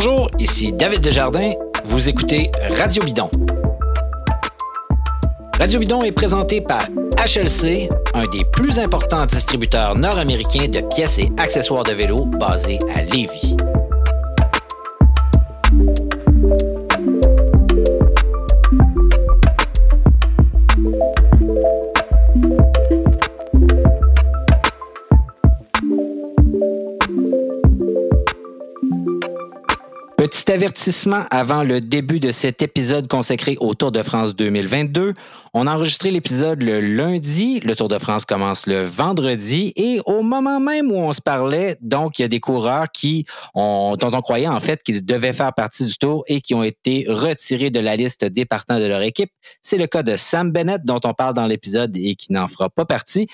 Bonjour, ici David Desjardins. Vous écoutez Radio Bidon. Radio Bidon est présenté par HLC, un des plus importants distributeurs nord-américains de pièces et accessoires de vélo basés à Lévis. Avertissement avant le début de cet épisode consacré au Tour de France 2022. On a enregistré l'épisode le lundi, le Tour de France commence le vendredi et au moment même où on se parlait, donc il y a des coureurs qui ont, dont on croyait en fait qu'ils devaient faire partie du Tour et qui ont été retirés de la liste des partants de leur équipe. C'est le cas de Sam Bennett dont on parle dans l'épisode et qui n'en fera pas partie.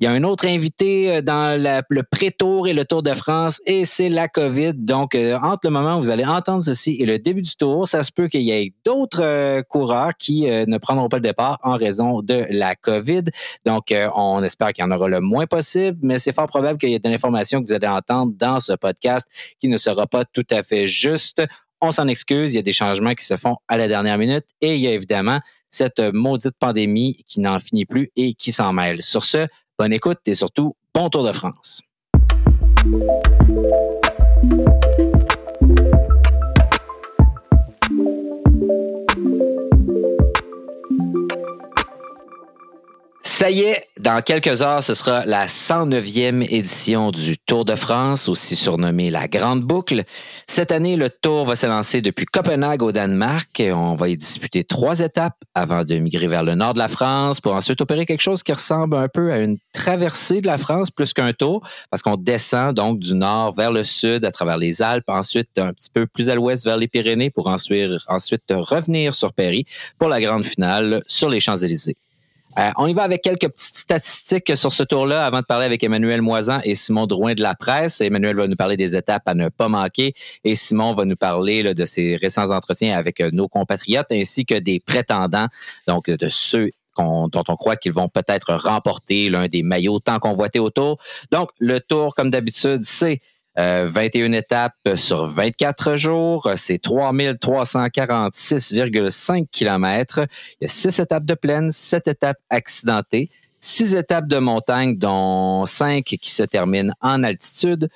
Il y a un autre invité euh, dans le pré-tour et le Tour de France et c'est la COVID. Donc, euh, entre le moment où vous allez entendre ceci et le début du tour, ça se peut qu'il y ait d'autres euh, coureurs qui ne prendront pas le départ en raison de la COVID. Donc, on espère qu'il y en aura le moins possible, mais c'est fort probable qu'il y ait de l'information que vous allez entendre dans ce podcast qui ne sera pas tout à fait juste. On s'en excuse, il y a des changements qui se font à la dernière minute et il y a évidemment cette maudite pandémie qui n'en finit plus et qui s'en mêle. Sur ce, Bonne écoute et surtout, bon Tour de France. Ça y est, dans quelques heures, ce sera la 109e édition du Tour de France, aussi surnommé la Grande Boucle. Cette année, le Tour va se lancer depuis Copenhague au Danemark. On va y disputer trois étapes avant de migrer vers le nord de la France pour ensuite opérer quelque chose qui ressemble un peu à une traversée de la France plus qu'un tour, parce qu'on descend donc du nord vers le sud à travers les Alpes, ensuite un petit peu plus à l'ouest vers les Pyrénées pour ensuite revenir sur Paris pour la grande finale sur les Champs-Élysées. Euh, on y va avec quelques petites statistiques sur ce tour-là avant de parler avec Emmanuel Moisan et Simon Drouin de la presse. Emmanuel va nous parler des étapes à ne pas manquer et Simon va nous parler de ses récents entretiens avec euh, nos compatriotes ainsi que des prétendants, donc de ceux dont on croit qu'ils vont peut-être remporter l'un des maillots tant convoités au tour. Donc, le tour, comme d'habitude, c'est 21 euh, étapes sur 24 jours, c'est 3346,5 km. Il y a 6 étapes de plaine, 7 étapes accidentées, 6 étapes de montagne, dont 5 qui se terminent en altitude,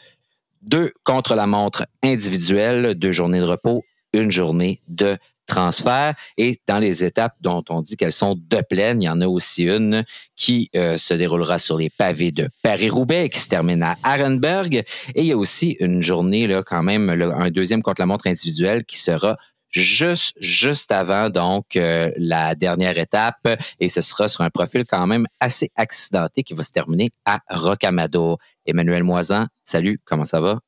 2 contre la montre individuelle, 2 journées de repos, une journée de transfert. Et dans les étapes dont on dit qu'elles sont de plaine, il y en a aussi une qui euh, se déroulera sur les pavés de Paris-Roubaix qui se termine à Arenberg. Et il y a aussi une journée, là, quand même, un deuxième contre-la-montre individuelle qui sera juste juste avant donc euh, la dernière étape et ce sera sur un profil quand même assez accidenté qui va se terminer à Rocamadour. Emmanuel Moisan, salut, comment ça va?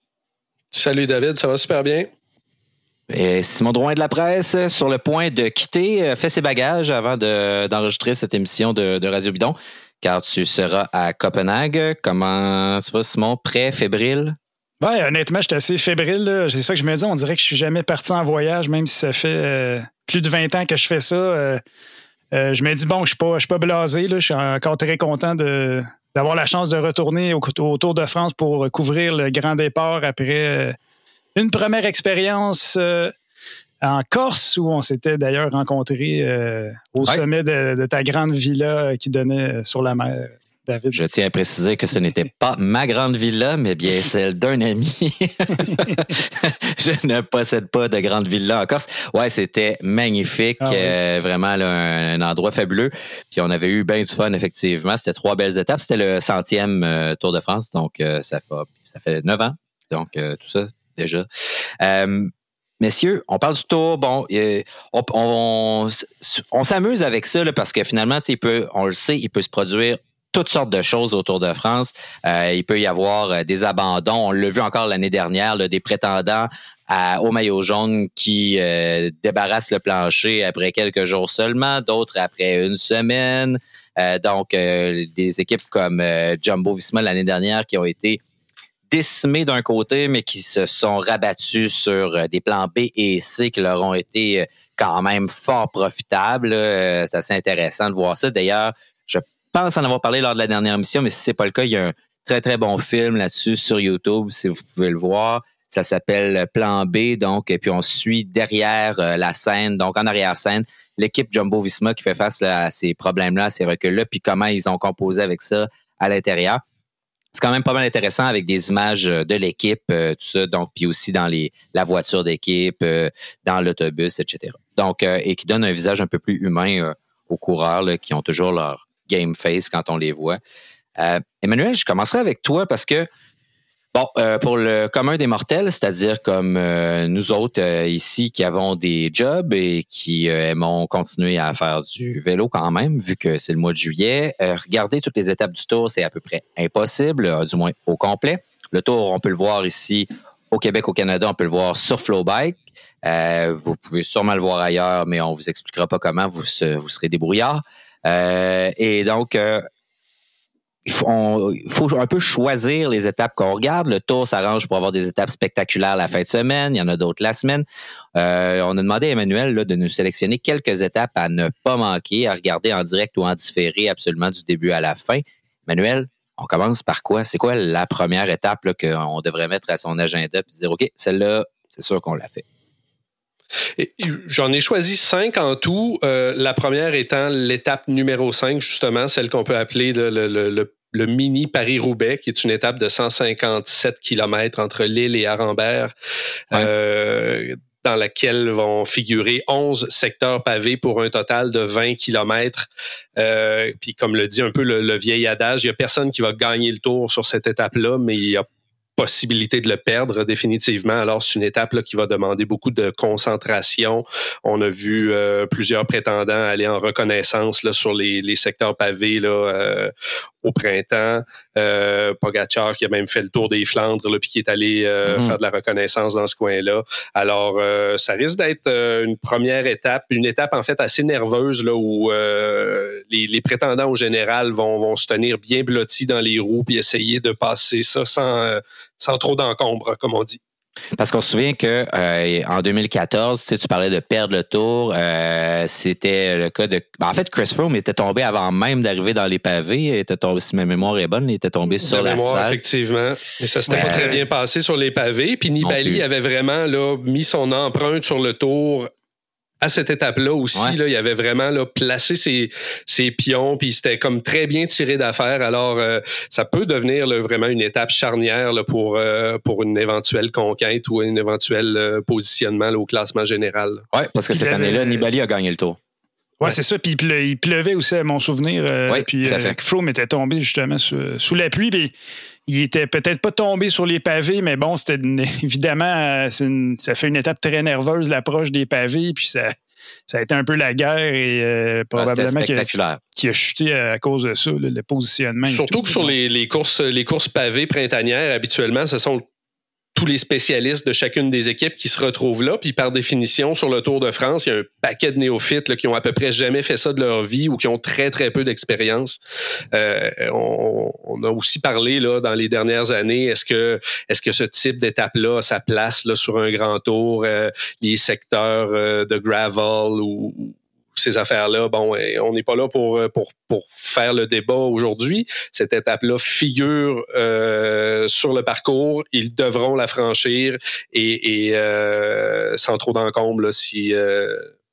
Salut David, ça va super bien? Simon Drouin de la presse, sur le point de quitter, euh, fait ses bagages avant d'enregistrer cette émission de, Radio Bidon, car tu seras à Copenhague. Comment ça va, Simon? Prêt, fébrile? Oui, honnêtement, j'étais assez fébrile. C'est ça que je me dis. On dirait que je suis jamais parti en voyage, même si ça fait euh, plus de 20 ans que je fais ça. Euh, je me dis, bon, je ne suis, pas blasé. Je suis encore très content d'avoir la chance de retourner au, au, Tour de France pour couvrir le grand départ après une première expérience euh, en Corse, où on s'était d'ailleurs rencontrés euh, au sommet de, ta grande villa qui donnait sur la mer. David. Je tiens à préciser que ce n'était pas ma grande villa, mais bien celle d'un ami. je ne possède pas de grande villa en Corse. Ouais, c'était magnifique, ah euh, vraiment un, endroit fabuleux. Puis on avait eu bien du fun, effectivement. C'était trois belles étapes. C'était le centième Tour de France, donc ça, fait, ça fait neuf ans. Donc tout ça, déjà. Euh, messieurs, on parle du tour. Bon, on, s'amuse avec ça parce que finalement, peut, on le sait, il peut se produire toutes sortes de choses autour de France. Euh, il peut y avoir euh, des abandons. On l'a vu encore l'année dernière, des prétendants au maillot jaune qui débarrassent le plancher après quelques jours seulement, d'autres après une semaine. donc, des équipes comme Jumbo Visma l'année dernière qui ont été décimés d'un côté, mais qui se sont rabattus sur euh, des plans B et C qui leur ont été euh, quand même fort profitables. Euh, c'est assez intéressant de voir ça. D'ailleurs, je pense en avoir parlé lors de la dernière émission, mais si c'est pas le cas, il y a un très, très bon film là-dessus sur YouTube, si vous pouvez le voir. Ça s'appelle Plan B, donc, et puis on suit derrière la scène, donc en arrière-scène, l'équipe Jumbo Visma qui fait face à ces problèmes-là, ces reculs-là, puis comment ils ont composé avec ça à l'intérieur c'est quand même pas mal intéressant avec des images de l'équipe, tout ça, donc puis aussi dans les la voiture d'équipe, dans l'autobus, etc. Donc et qui donne un visage un peu plus humain aux coureurs qui ont toujours leur game face quand on les voit. Euh, Emmanuel, je commencerai avec toi parce que, bon, euh, pour le commun des mortels, c'est-à-dire comme euh, nous autres ici qui avons des jobs et qui aimons continuer à faire du vélo quand même, vu que c'est le mois de juillet, regarder toutes les étapes du tour, c'est à peu près impossible, du moins au complet. Le tour, on peut le voir ici au Québec, au Canada, on peut le voir sur Flowbike. vous pouvez sûrement le voir ailleurs, mais on vous expliquera pas comment, vous, vous serez débrouillard. Euh, et donc, euh, il faut, un peu choisir les étapes qu'on regarde. Le tour s'arrange pour avoir des étapes spectaculaires la fin de semaine. Il y en a d'autres la semaine. Euh, on a demandé à Emmanuel de nous sélectionner quelques étapes à ne pas manquer, à regarder en direct ou en différé absolument du début à la fin. Emmanuel, on commence par quoi? C'est quoi la première étape qu'on devrait mettre à son agenda et dire, OK, celle-là, c'est sûr qu'on l'a fait. J'en ai choisi cinq en tout. Euh, la première étant l'étape numéro 5, justement, celle qu'on peut appeler le, mini Paris-Roubaix, qui est une étape de 157 km entre Lille et Arambert, euh, dans laquelle vont figurer 11 secteurs pavés pour un total de 20 km. Euh, puis comme le dit un peu le, le vieil adage, il n'y a personne qui va gagner le tour sur cette étape-là, mais il y a possibilité de le perdre définitivement. Alors, c'est une étape là, qui va demander beaucoup de concentration. On a vu euh, plusieurs prétendants aller en reconnaissance là, sur les, les secteurs pavés là, euh, au printemps. Euh, Pogacar qui a même fait le tour des Flandres, là, puis qui est allé euh, mm-hmm. faire de la reconnaissance dans ce coin-là. Alors, euh, ça risque d'être une première étape, une étape en fait assez nerveuse là, où les, les, prétendants au général vont, vont se tenir bien blottis dans les roues puis essayer de passer ça sans, sans trop d'encombre, comme on dit. Parce qu'on se souvient que euh, en 2014, tu, sais, tu parlais de perdre le tour. Euh, c'était le cas de. Ben, en fait, Chris Froome était tombé avant même d'arriver dans les pavés. Il était tombé, si ma mémoire est bonne, il était tombé sur la mémoire, effectivement. Mais ça s'était pas très bien passé sur les pavés. Puis Nibali avait vraiment là, mis son empreinte sur le tour à cette étape-là aussi, là, il avait vraiment là, placé ses, ses pions, puis c'était comme très bien tiré d'affaire. Alors, euh, ça peut devenir vraiment une étape charnière là, pour, euh, pour une éventuelle conquête ou un éventuel euh, positionnement au classement général. Oui, parce que cette année-là, Nibali a gagné le tour. Ouais, c'est ça. Puis il, pleuvait aussi, à mon souvenir. Oui, puis Froome était tombé justement sous, la pluie. Puis il était peut-être pas tombé sur les pavés, mais bon, c'était évidemment, ça fait une étape très nerveuse, l'approche des pavés, puis ça, ça a été un peu la guerre et euh, probablement qui a, qui a, chuté à cause de ça, le positionnement. Surtout que sur les, les, courses, les courses pavées printanières, habituellement, ce sont tous les spécialistes de chacune des équipes qui se retrouvent là. Puis par définition, sur le Tour de France, il y a un paquet de néophytes qui ont à peu près jamais fait ça de leur vie ou qui ont très, très peu d'expérience. Euh, on, a aussi parlé là, dans les dernières années, est-ce que, est-ce que ce type d'étape-là a sa place là, sur un grand tour, euh, les secteurs euh, de gravel ou ces affaires-là, bon, on n'est pas là pour, euh, pour, pour faire le débat aujourd'hui. Cette étape-là figure euh, sur le parcours. Ils devront la franchir et, et euh, sans trop d'encombre si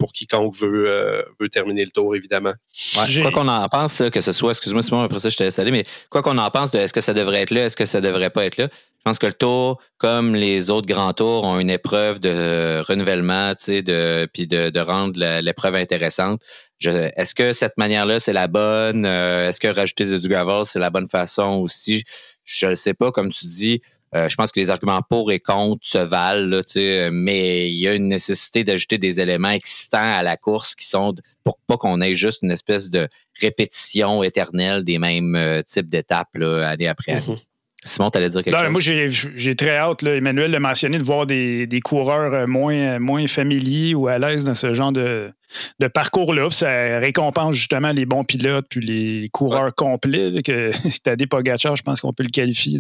pour quiconque veut, euh, veut terminer le tour, évidemment. quoi qu'on en pense, que ce soit, excuse-moi Simon, après ça je laisse aller, mais quoi qu'on en pense de est-ce que ça devrait être là, est-ce que ça devrait pas être là, je pense que le tour, comme les autres grands tours, ont une épreuve de renouvellement, tu sais, de, puis de, rendre l'épreuve intéressante. Est-ce que cette manière-là, c'est la bonne? Euh, est-ce que rajouter du gravel, c'est la bonne façon aussi? Je ne sais pas, comme tu dis, euh, je pense que les arguments pour et contre se valent, là, mais il y a une nécessité d'ajouter des éléments excitants à la course qui sont pour pas qu'on ait juste une espèce de répétition éternelle des mêmes euh, types d'étapes année après année. Mm-hmm. Simon, tu allais dire quelque chose? Moi, j'ai très hâte, là, Emmanuel l'a mentionné, de voir des, coureurs euh, moins, moins familiers ou à l'aise dans ce genre de, de parcours-là. Ça récompense justement les bons pilotes puis les coureurs complets. Que Tadej Pogacar, je pense qu'on peut le qualifier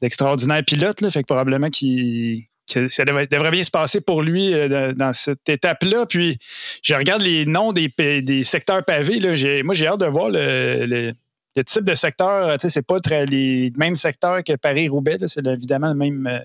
d'extraordinaire pilote. Là, fait que probablement qu'il ça devrait, bien se passer pour lui euh, dans, cette étape-là. Puis, je regarde les noms des, des secteurs pavés. Là. Moi, j'ai hâte de voir le, le type de secteur, tu sais, c'est pas très les mêmes secteurs que Paris-Roubaix. C'est évidemment le même. Euh,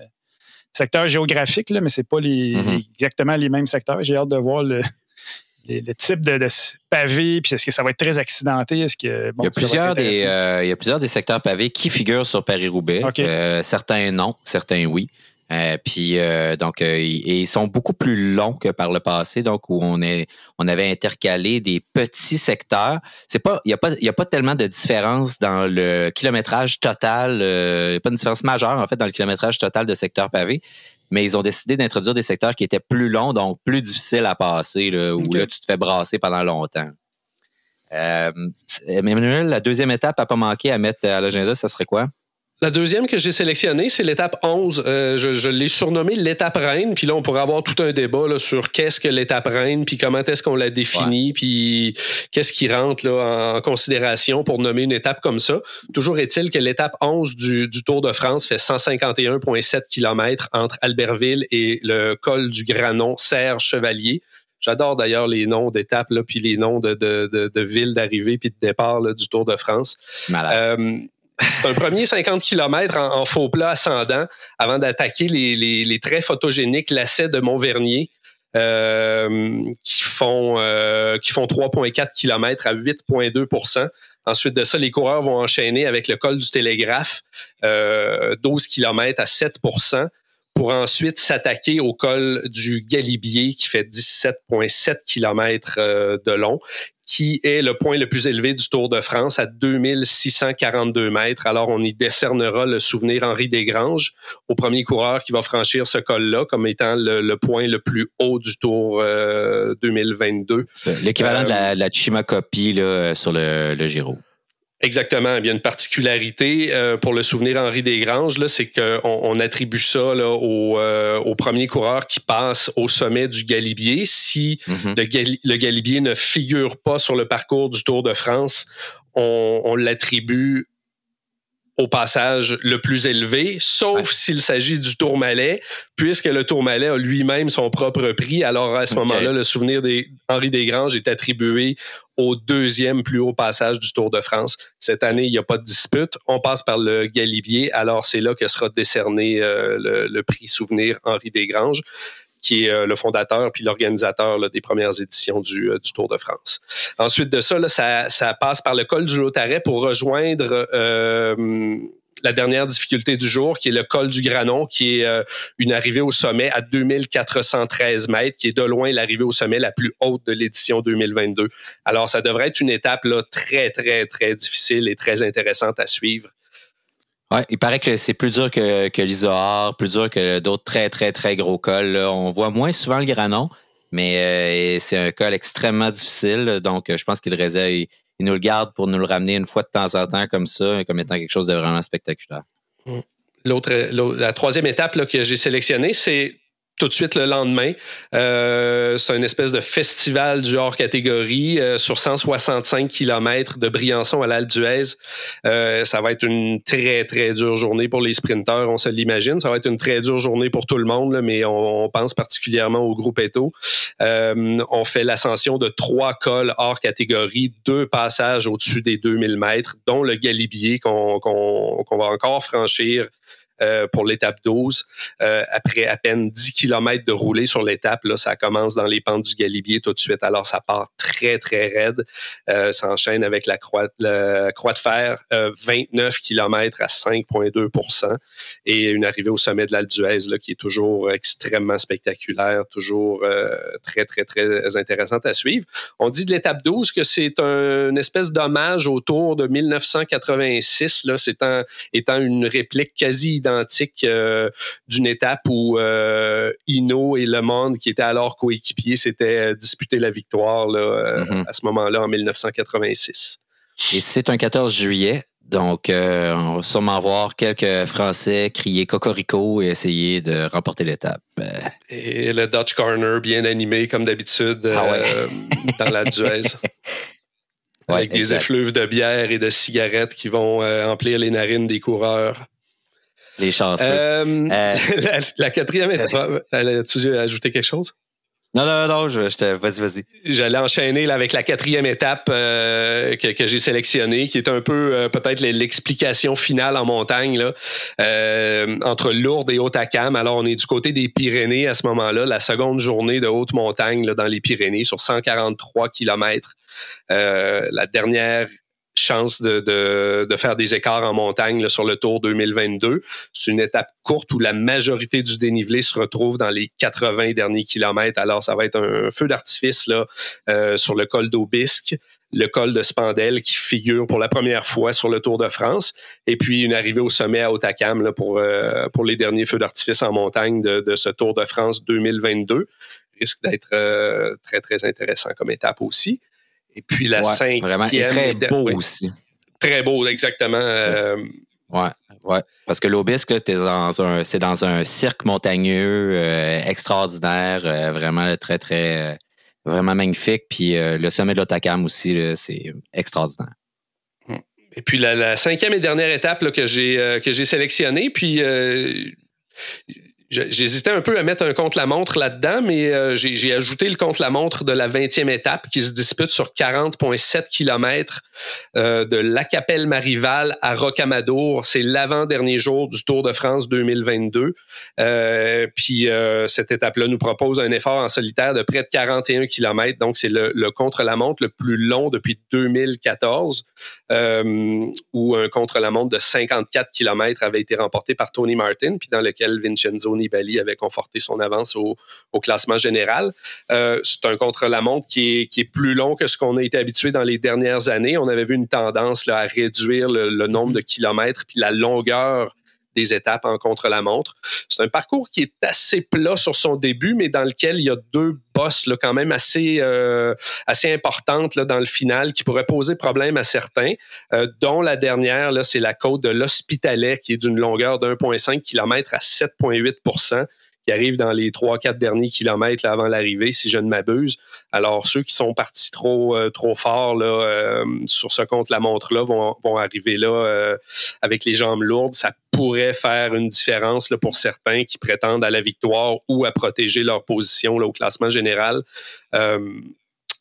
secteur géographique, là, mais c'est pas les, Mhm. exactement les mêmes secteurs. J'ai hâte de voir le, le type de, de pavé, puis est-ce que ça va être très accidenté? Est-ce que, bon, il, y a plusieurs des, euh, il y a plusieurs des secteurs pavés qui figurent sur Paris-Roubaix. Euh, certains non, certains oui. Euh, puis euh, donc euh, ils- et ils sont beaucoup plus longs que par le passé, donc où on est on avait intercalé des petits secteurs. C'est pas il y a pas il y a pas tellement de différence dans le kilométrage total, euh, il a pas de différence majeure en fait dans le kilométrage total de secteurs pavés, mais ils ont décidé d'introduire des secteurs qui étaient plus longs, donc plus difficiles à passer, là, où là tu te fais brasser pendant longtemps. Euh, Emmanuel, la deuxième étape à pas manquer à mettre à l'agenda, ça serait quoi? La deuxième que j'ai sélectionnée, c'est l'étape 11. Euh, je je l'ai surnommée l'étape reine. Puis là, on pourrait avoir tout un débat là, sur qu'est-ce que l'étape reine, puis comment est-ce qu'on la définit, puis qu'est-ce qui rentre là, en considération pour nommer une étape comme ça. Toujours est-il que l'étape 11 du, du Tour de France fait 151,7 km entre Albertville et le col du Granon, Serre Chevalier. J'adore d'ailleurs les noms d'étapes, là, puis les noms de, de, de, de villes d'arrivée puis de départ là, du Tour de France. Malade. Euh, c'est un premier 50 km en, faux plat ascendant avant d'attaquer les, les, les très photogéniques lacets de Montvernier euh, qui font, euh, font 3,4 km à 8,2% Ensuite de ça, les coureurs vont enchaîner avec le col du Télégraphe, euh, 12 km à 7 pour ensuite s'attaquer au col du Galibier qui fait 17,7 km euh, de long, qui est le point le plus élevé du Tour de France à 2642 mètres. Alors, on y décernera le souvenir Henri Desgranges au premier coureur qui va franchir ce col-là comme étant le, le point le plus haut du Tour euh, 2022. C'est L'équivalent de la, la Chimacopie là, sur le, le Giro. Exactement. Il y a une particularité euh, pour le souvenir Henri Desgranges, c'est qu'on on attribue ça là, au, euh, au premier coureur qui passe au sommet du Galibier. Si Mhm. le, Gali- le Galibier ne figure pas sur le parcours du Tour de France, on, on l'attribue au passage le plus élevé, sauf Ouais. s'il s'agit du Tourmalet, puisque le Tourmalet a lui-même son propre prix. Alors à ce moment-là, le souvenir d'Henri Desgranges est attribué au deuxième plus haut passage du Tour de France. Cette année, il n'y a pas de dispute. On passe par le Galibier. Alors c'est là que sera décerné euh, le, le prix souvenir Henri Desgranges qui est euh, le fondateur puis l'organisateur des premières éditions du, euh, du Tour de France. Ensuite de ça, ça, passe par le col du Lautaret pour rejoindre euh, la dernière difficulté du jour, qui est le col du Granon, qui est une arrivée au sommet à 2413 mètres, qui est de loin l'arrivée au sommet la plus haute de l'édition 2022. Alors, ça devrait être une étape très, très, très difficile et très intéressante à suivre. Ouais, il paraît que c'est plus dur que, que l'Isoar, plus dur que d'autres très, très, très gros cols. On voit moins souvent le Granon, mais euh, c'est un col extrêmement difficile. Donc, euh, je pense qu'il. Il, nous le garde pour nous le ramener une fois de temps en temps comme ça, comme étant quelque chose de vraiment spectaculaire. L'autre, l'autre- la troisième étape que j'ai sélectionnée, c'est tout de suite le lendemain. Euh, c'est une espèce de festival du hors catégorie euh, sur 165 km de Briançon à l'Alpe d'Huez. Euh, ça va être une très, très dure journée pour les sprinteurs, on se l'imagine. Ça va être une très dure journée pour tout le monde, là, mais on, on pense particulièrement au groupe Eto. Euh, on fait l'ascension de trois cols hors catégorie, deux passages au-dessus des 2000 mètres, dont le Galibier qu'on va encore franchir euh, pour l'étape 12. Euh, après à peine 10 km de roulée sur l'étape, là, ça commence dans les pentes du Galibier tout de suite. Alors, ça part très, très raide. Euh, ça enchaîne avec la croix, de fer, euh, 29 km à 5,2% et une arrivée au sommet de l'Alpe d'Huez qui est toujours extrêmement spectaculaire, toujours très, très, très intéressante à suivre. On dit de l'étape 12 que c'est un, une espèce d'hommage au Tour de 1986. Là, un, étant une réplique quasi identique euh, d'une étape où euh, et Le Monde, qui étaient alors coéquipiers, s'étaient euh, disputé la victoire là, euh, Mhm. à ce moment-là, en 1986. Et c'est un 14 juillet. Donc, on va sûrement voir quelques Français crier Cocorico et essayer de remporter l'étape. Et le Dutch Corner bien animé, comme d'habitude, Ah ouais. dans la Duez. Ouais, avec des exact. effluves de bière et de cigarettes qui vont euh, emplir les narines des coureurs. Les chanceux. Euh, Euh, la, la quatrième étape. As-tu ajouté quelque chose? Non, non, non, je, je vas-y, vas-y. J'allais enchaîner là, avec la quatrième étape euh, que, que j'ai sélectionnée, qui est un peu euh, peut-être l'explication finale en montagne là, euh, entre Lourdes et Haute-Acam. Alors, on est du côté des Pyrénées à ce moment-là, la seconde journée de haute montagne là, dans les Pyrénées sur 143 kilomètres. la dernière chance de, faire des écarts en montagne sur le Tour 2022. C'est une étape courte où la majorité du dénivelé se retrouve dans les 80 derniers kilomètres. Alors, ça va être un feu d'artifice là euh, sur le col d'Aubisque le col de Spandel qui figure pour la première fois sur le Tour de France, et puis une arrivée au sommet à Otakam euh, pour les derniers feux d'artifice en montagne de, de, ce Tour de France 2022. Risque d'être euh, très, très intéressant comme étape aussi. Et puis la cinquième. Vraiment, très beau aussi. Très beau, exactement. Euh, ouais, ouais. Parce que l'Obisque, c'est dans un cirque montagneux euh, extraordinaire, euh, vraiment très, très, vraiment magnifique. Puis le sommet de l'Otakam aussi, c'est extraordinaire. Et puis la, cinquième et dernière étape que j'ai que j'ai sélectionnée, puis J'hésitais un peu à mettre un contre-la-montre là-dedans, mais euh, j'ai ajouté le contre-la-montre de la 20e étape qui se dispute sur 40,7 km euh, de Lacapelle-Marival à Rocamadour. C'est l'avant-dernier jour du Tour de France 2022. Euh, puis cette étape-là nous propose un effort en solitaire de près de 41 km. Donc, c'est le, le contre-la-montre le plus long depuis 2014, où un contre-la-montre de 54 km avait été remporté par Tony Martin, puis dans lequel Vincenzo Nibali avait conforté son avance au, classement général. Euh, c'est un contre-la-montre qui est, plus long que ce qu'on a été habitué dans les dernières années. On avait vu une tendance à réduire le, nombre de kilomètres puis la longueur des étapes en contre-la-montre. C'est un parcours qui est assez plat sur son début, mais dans lequel il y a deux bosses là, quand même assez, euh, assez importantes là, dans le final qui pourraient poser problème à certains, euh, dont la dernière, là, c'est la côte de l'Hospitalet qui est d'une longueur de 1,5 km à 7,8% qui arrive dans les 3-4 derniers kilomètres avant l'arrivée, si je ne m'abuse. Alors, ceux qui sont partis trop, euh, trop fort là, euh, sur ce compte-la-montre-là vont, vont, arriver là euh, avec les jambes lourdes. Ça pourrait faire une différence là, pour certains qui prétendent à la victoire ou à protéger leur position là, au classement général.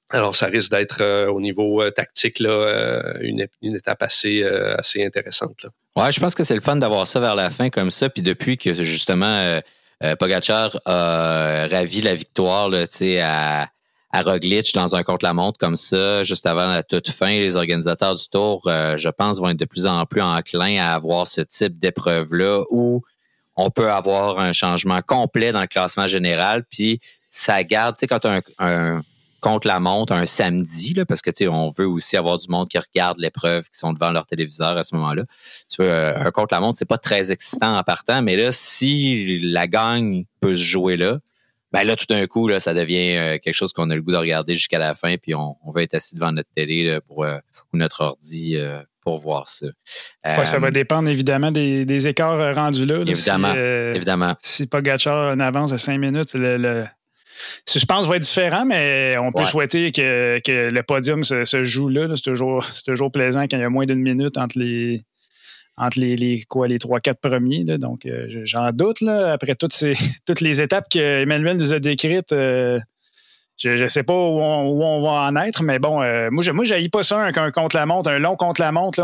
alors, ça risque d'être au niveau tactique là, une, une, étape assez, assez intéressante. Là. Ouais, je pense que c'est le fun d'avoir ça vers la fin comme ça. Puis depuis que justement euh, Pogachar a ravi la victoire à, à Roglic dans un contre-la-montre comme ça, juste avant la toute fin. Les organisateurs du Tour, euh, je pense, vont être de plus en plus enclins à avoir ce type d'épreuve-là où on peut avoir un changement complet dans le classement général, puis ça garde, tu sais, quand tu un contre la montre un samedi, là, parce que tu on veut aussi avoir du monde qui regarde l'épreuve, qui sont devant leur téléviseur à ce moment-là. Tu veux, euh, un contre la montre, c'est pas très excitant en partant, mais là, si la gagne peut se jouer là, ben là, tout d'un coup, là, ça devient euh, quelque chose qu'on a le goût de regarder jusqu'à la fin, puis on, on, va être assis devant notre télé pour, euh, ou notre ordi pour voir ça. ça va dépendre évidemment des, écarts rendus là. évidemment. Si, évidemment. Si Pogacar en avance de cinq minutes, le je pense va être différent, mais on peut souhaiter que, le podium se, joue là. C'est toujours, toujours plaisant quand il y a moins d'une minute entre les entre les, quoi, les 3-4 premiers. Donc, euh, j'en doute. Là, après toutes, ces, toutes les étapes qu'Emmanuel nous a décrites, euh, je ne sais pas où on, va en être, mais bon, euh, moi, je moi, pas ça, un, contre-la-montre, un long contre-la-montre.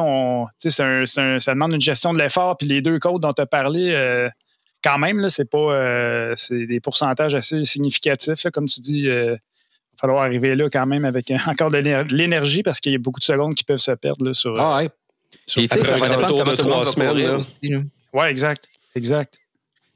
ça demande une gestion de l'effort, puis les deux côtes dont tu as parlé, quand même, là, c'est pas c'est des pourcentages assez significatifs. comme tu dis, il va falloir arriver là quand même avec encore de l'énergie parce qu'il y a beaucoup de secondes qui peuvent se perdre là, sur. Ah ouais. Sur, ça va dépendre de trois semaines. Oui, exact. Exact.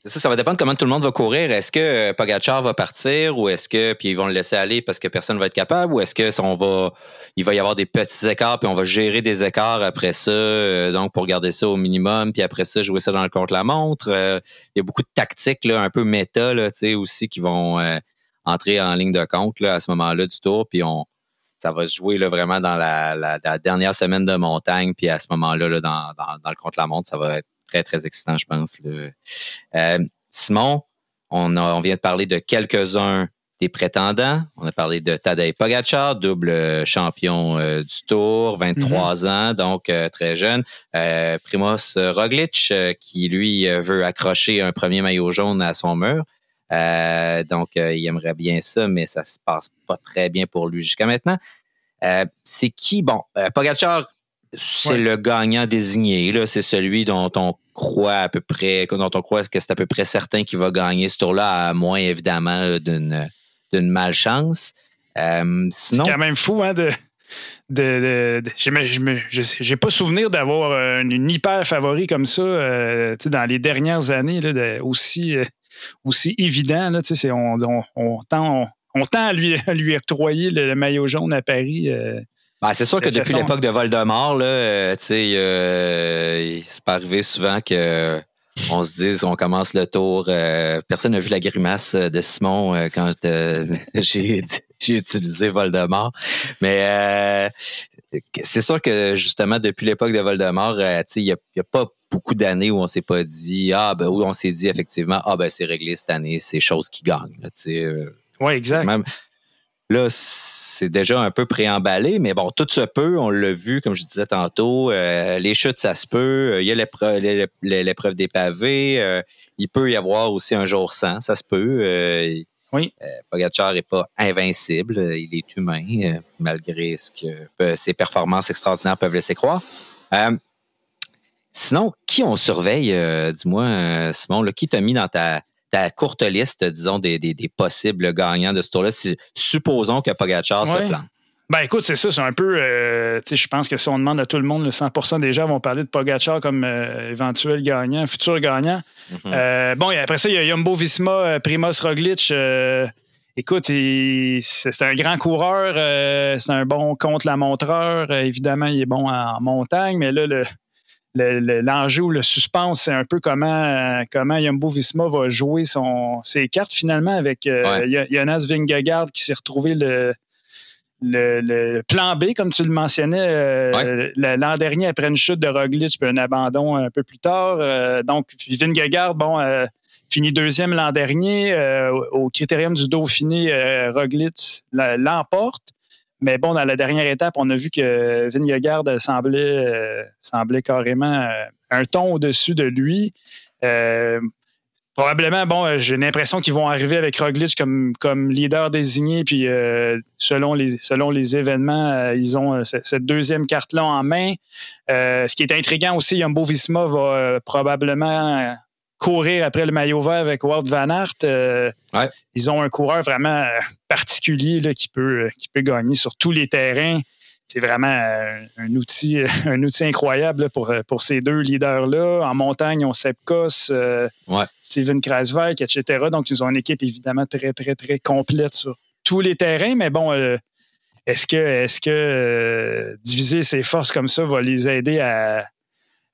Ça, ça va dépendre comment tout le monde va courir. Est-ce que euh, Pogachar va partir ou est-ce que puis ils vont le laisser aller parce que personne ne va être capable ou est-ce que on va il va y avoir des petits écarts puis on va gérer des écarts après ça euh, donc pour garder ça au minimum puis après ça jouer ça dans le contre la montre. Euh, il y a beaucoup de tactiques là, un peu méta là, aussi qui vont entrer en ligne de compte là, à ce moment-là du tour puis on ça va se jouer là, vraiment dans la, dernière semaine de montagne puis à ce moment-là là, dans, dans, dans le contre la montre ça va être très, très excitant, je pense. Euh, Simon, on, vient de parler de quelques-uns des prétendants. On a parlé de Tadej Pogacar, double champion euh, du Tour, 23 mm-hmm. ans, donc euh, très jeune. Primoz Roglic, qui lui veut accrocher un premier maillot jaune à son mur. Donc, il aimerait bien ça, mais ça se passe pas très bien pour lui jusqu'à maintenant. c'est qui? Bon, Pogacar, c'est le gagnant désigné. Là, c'est celui dont on croit à peu près, dont on croit que c'est à peu près certain qu'il va gagner ce tour-là, à moins évidemment d'une d'une malchance. Euh, sinon, c'est quand même fou, hein, de. de, j'ai pas souvenir d'avoir une, hyper favori comme ça euh, dans les dernières années là, aussi, euh, aussi évident. Là, on, on, on, tend, on, tend à lui, à lui octroyer le, maillot jaune à Paris. Ben, c'est sûr que depuis l'époque de Voldemort, là, euh, euh, c'est pas arrivé souvent que on se dise on commence le tour. Euh, personne n'a vu la grimace de Simon quand j'ai utilisé Voldemort. Mais c'est sûr que justement, depuis l'époque de Voldemort, il n'y a, pas beaucoup d'années où on s'est pas dit Ah ben où on s'est dit effectivement Ah ben c'est réglé cette année, c'est chose qui gagne. oui, exact. Là, c'est déjà un peu préemballé, mais bon, tout se peut. On l'a vu, comme je disais tantôt. Euh, les chutes, ça se peut. Euh, il y a l'épreuve des pavés. Euh, il peut y avoir aussi un jour sans, ça se peut. oui. Pogacar n'est pas invincible. Il est humain, malgré ce que ses performances extraordinaires peuvent laisser croire. Sinon, qui on surveille, dis-moi, Simon, qui t'a mis dans ta ta courte liste, disons, des, possibles gagnants de ce tour-là, supposons que Pogacar se plante. Ben écoute, c'est ça, c'est un peu. Euh, je pense que si on demande à tout le monde, le 100% des gens vont parler de Pogacar comme euh, éventuel gagnant, futur gagnant. Mhm. Euh, bon, et après ça, il y a Jumbo Visma, Primoz Roglic. écoute, c'est un grand coureur, c'est un bon contre-la-montreur. évidemment, il est bon en montagne, mais là, le, l'enjeu ou le suspense, c'est un peu comment, euh, comment Jumbo Visma va jouer son, ses cartes finalement avec euh, Jonas Vingegaard qui s'est retrouvé le, le, plan B, comme tu le mentionnais, euh, l'an dernier après une chute de Roglic puis un abandon un peu plus tard. donc, Vingegaard, bon, finit deuxième l'an dernier. au critérium du Dauphiné, Roglic l'emporte. Mais bon, dans la dernière étape, on a vu que Vingegaard semblait, euh, semblait carrément euh, un ton au-dessus de lui. Euh, probablement, bon, j'ai l'impression qu'ils vont arriver avec Roglic comme, comme leader désigné, puis selon, les, selon les événements, ils ont cette deuxième carte-là en main. ce qui est intriguant aussi, Jumbo Visma va probablement courir après le maillot vert avec Walt Van Aert. Euh, ils ont un coureur vraiment euh, particulier là, qui, peut, euh, qui peut gagner sur tous les terrains. C'est vraiment un outil, un outil incroyable pour, pour ces deux leaders-là. En montagne, ont Sepkos, Steven Kreiswijk, etc. Donc, ils ont une équipe évidemment très, très, très complète sur tous les terrains. Mais bon, est-ce que, est-ce que diviser ses forces comme ça va les aider à,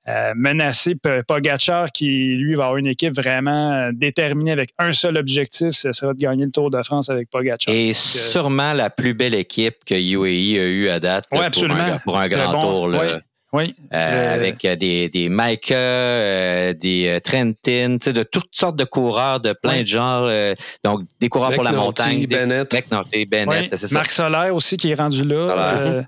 euh, menacer Pogacar qui, lui, va avoir une équipe vraiment euh, déterminée avec un seul objectif, ce sera de gagner le Tour de France avec Pogacar. Et sûrement la plus belle équipe que UAE a eu à date pour, un, grand tour. Oui. Euh, avec des, des Micah, des Trentin, de toutes sortes de coureurs de plein de genres. donc, des coureurs pour la montagne. Bennett. Des, Bennett, c'est ça. Marc Solaire aussi qui est rendu là.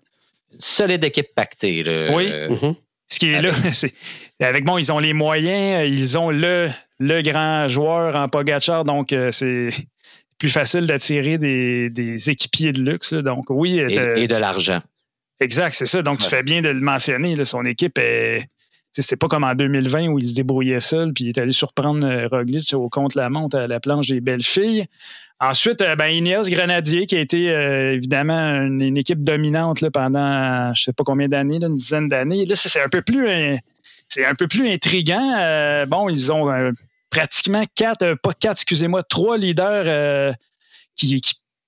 Solide équipe pactée. Oui. Mm-hmm. Ce qui est là, c'est avec bon, ils ont les moyens, ils ont le, le grand joueur en Pogachar, donc euh, c'est plus facile d'attirer des, équipiers de luxe. Donc oui. Et, de l'argent. Exact, c'est ça. Donc tu fais bien de le mentionner. son équipe est. C'est pas comme en 2020 où il se débrouillait seul puis il est allé surprendre euh, Roglic au compte la montre à la planche des belles filles. Ensuite, euh, ben, Ineos Grenadier, qui a été euh, évidemment une, équipe dominante là, pendant je ne sais pas combien d'années, une dizaine d'années. Là, c'est un peu plus c'est un peu plus intriguant. Euh, bon, ils ont pratiquement quatre, pas quatre, excusez-moi, trois leaders qui,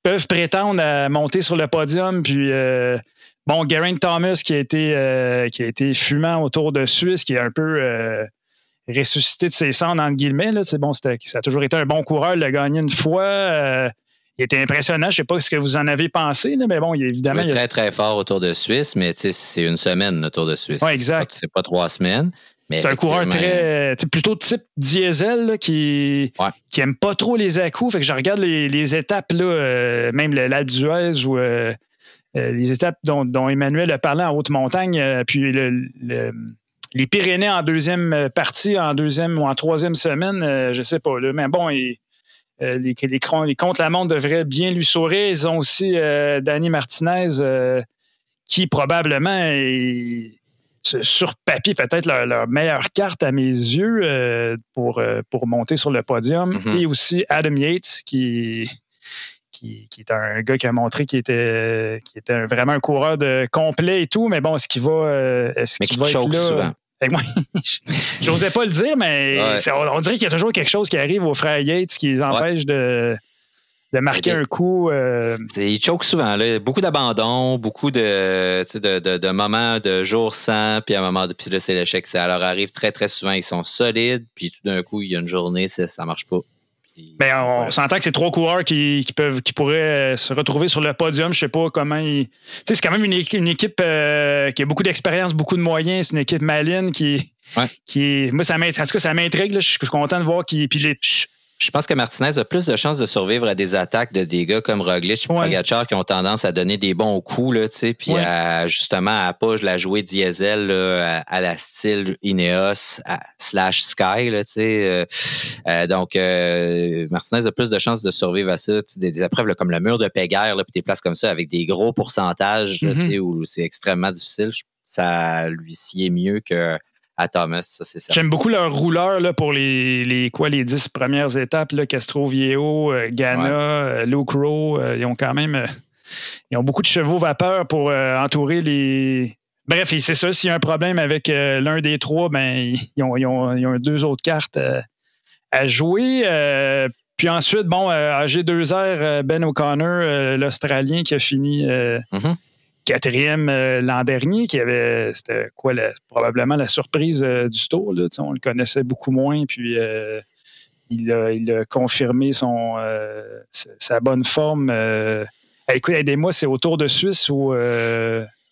peuvent prétendre à monter sur le podium. Puis bon, Geraint Thomas qui a été qui a été fumant autour de Suisse, qui est un peu ressuscité de ses cendres, entre guillemets. Là. Bon, ça a toujours été un bon coureur, il a gagné une fois. Euh, il était impressionnant. Je ne sais pas ce que vous en avez pensé, là, mais bon, il, évidemment. Il est très, très fort autour de Suisse, mais c'est une semaine, le Tour de Suisse. Oui, exact. C'est pas, trois semaines. C'est un coureur très. plutôt type diesel qui qui aime pas trop les à Fait que je regarde les, étapes, là, euh, même l'Alpe d'Huez ou euh, les étapes dont, Emmanuel a parlé en haute montagne, puis le, les Pyrénées en deuxième euh, partie, en deuxième ou en troisième semaine, je euh, je sais pas. Là, mais bon, les, les, contre-la-montre devraient bien lui sourire. Ils ont aussi Danny Martinez, qui probablement est sur papier peut-être leur, meilleure carte à mes yeux pour, pour monter sur le podium. Mm-hmm. Et aussi Adam Yates, qui qui, est un gars qui a montré qu'il était, qui était vraiment un coureur de complet et tout, mais bon, est-ce qu'il va, euh, est-ce qu'il va être là? Souvent. moi, j'osais pas le dire, mais on, dirait qu'il y a toujours quelque chose qui arrive aux frères Yates qui les empêche de, de marquer un coup. Euh... Ils choquent souvent. Là. Beaucoup d'abandon, beaucoup de, de, de, de, moments de jour sans, puis à un moment de. Puis là, c'est l'échec. Ça leur arrive très, très souvent. Ils sont solides, puis tout d'un coup, il y a une journée, ça ne marche pas. Mais ben, on s'entend que c'est trois coureurs qui, peuvent, qui pourraient euh, se retrouver sur le podium. Je sais pas comment ils. c'est quand même une, équipe euh, qui a beaucoup d'expérience, beaucoup de moyens. C'est une équipe maline qui. qui moi, ça m'intrigue. En tout cas, ça m'intrigue. Je suis content de voir qu'ils. Je pense que Martinez a plus de chances de survivre à des attaques de des gars comme Roglic et Pogacar qui ont tendance à donner des bons coups, là, puis à, justement à pas la jouer diesel à, la style Ineos slash Sky. Là, euh, euh, donc, euh, Martinez a plus de chances de survivre à ça. Des, des épreuves comme le mur de Péguerre, puis des places comme ça avec des gros pourcentages mm-hmm. où c'est extrêmement difficile. Ça lui sied mieux que à Thomas, ça c'est ça. J'aime beaucoup leur rouleur là, pour les, les, quoi, les dix premières étapes. Là, Castro Viejo, euh, Ghana, euh, Luke Rowe, euh, ils ont quand même ils ont beaucoup de chevaux vapeur pour entourer les. Bref, c'est ça, s'il y a un problème avec l'un des trois, ben, ils, ont, ils, ont, ils, ont, deux autres cartes à jouer. puis ensuite, bon, AG2R, Ben O'Connor, l'Australien qui a fini mm-hmm quatrième euh, l'an dernier, qui avait, c'était quoi, probablement la surprise euh, du tour. Là, on le connaissait beaucoup moins, puis euh, il, a, confirmé son, sa bonne forme. écoute, aidez-moi, c'est au Tour de Suisse ou.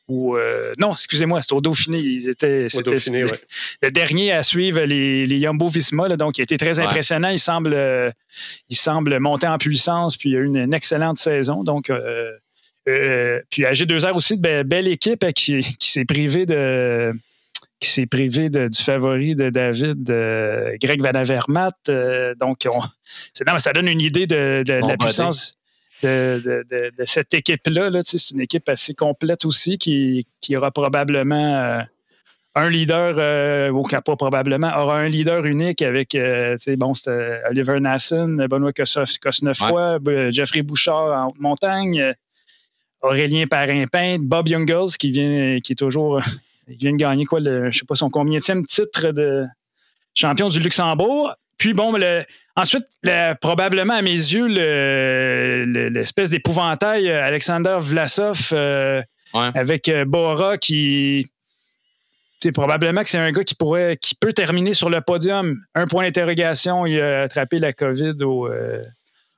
non, excusez-moi, c'est au Dauphiné. Ils étaient, c'était le, dernier à suivre les, les Jumbo Visma, donc il était très impressionnant. Il semble, il semble monter en puissance, puis il a eu une, excellente saison. Donc, euh, puis AG2R aussi, belle équipe hein, qui, s'est privée de qui s'est privé du favori de David, Greg Van. Euh, donc, non, ça donne une idée de, la puissance de, cette équipe-là. c'est une équipe assez complète aussi qui, aura probablement euh, un leader, ou qui pas probablement, aura un leader unique avec, bon, Oliver Nasson, Benoît Cosnefroy, Jeffrey Bouchard en montagne. Aurélien Parrain-Pinte, Bob Youngles qui vient, qui est toujours, il vient de gagner quoi, le, je sais pas son combienième titre de champion du Luxembourg. Puis bon, le, ensuite, probablement à mes yeux, l'espèce d'épouvantail euh, Alexander Vlasov euh, avec euh, Bora qui c'est probablement que c'est un gars qui pourrait qui peut terminer sur le podium. Un point d'interrogation, il a attrapé la COVID au,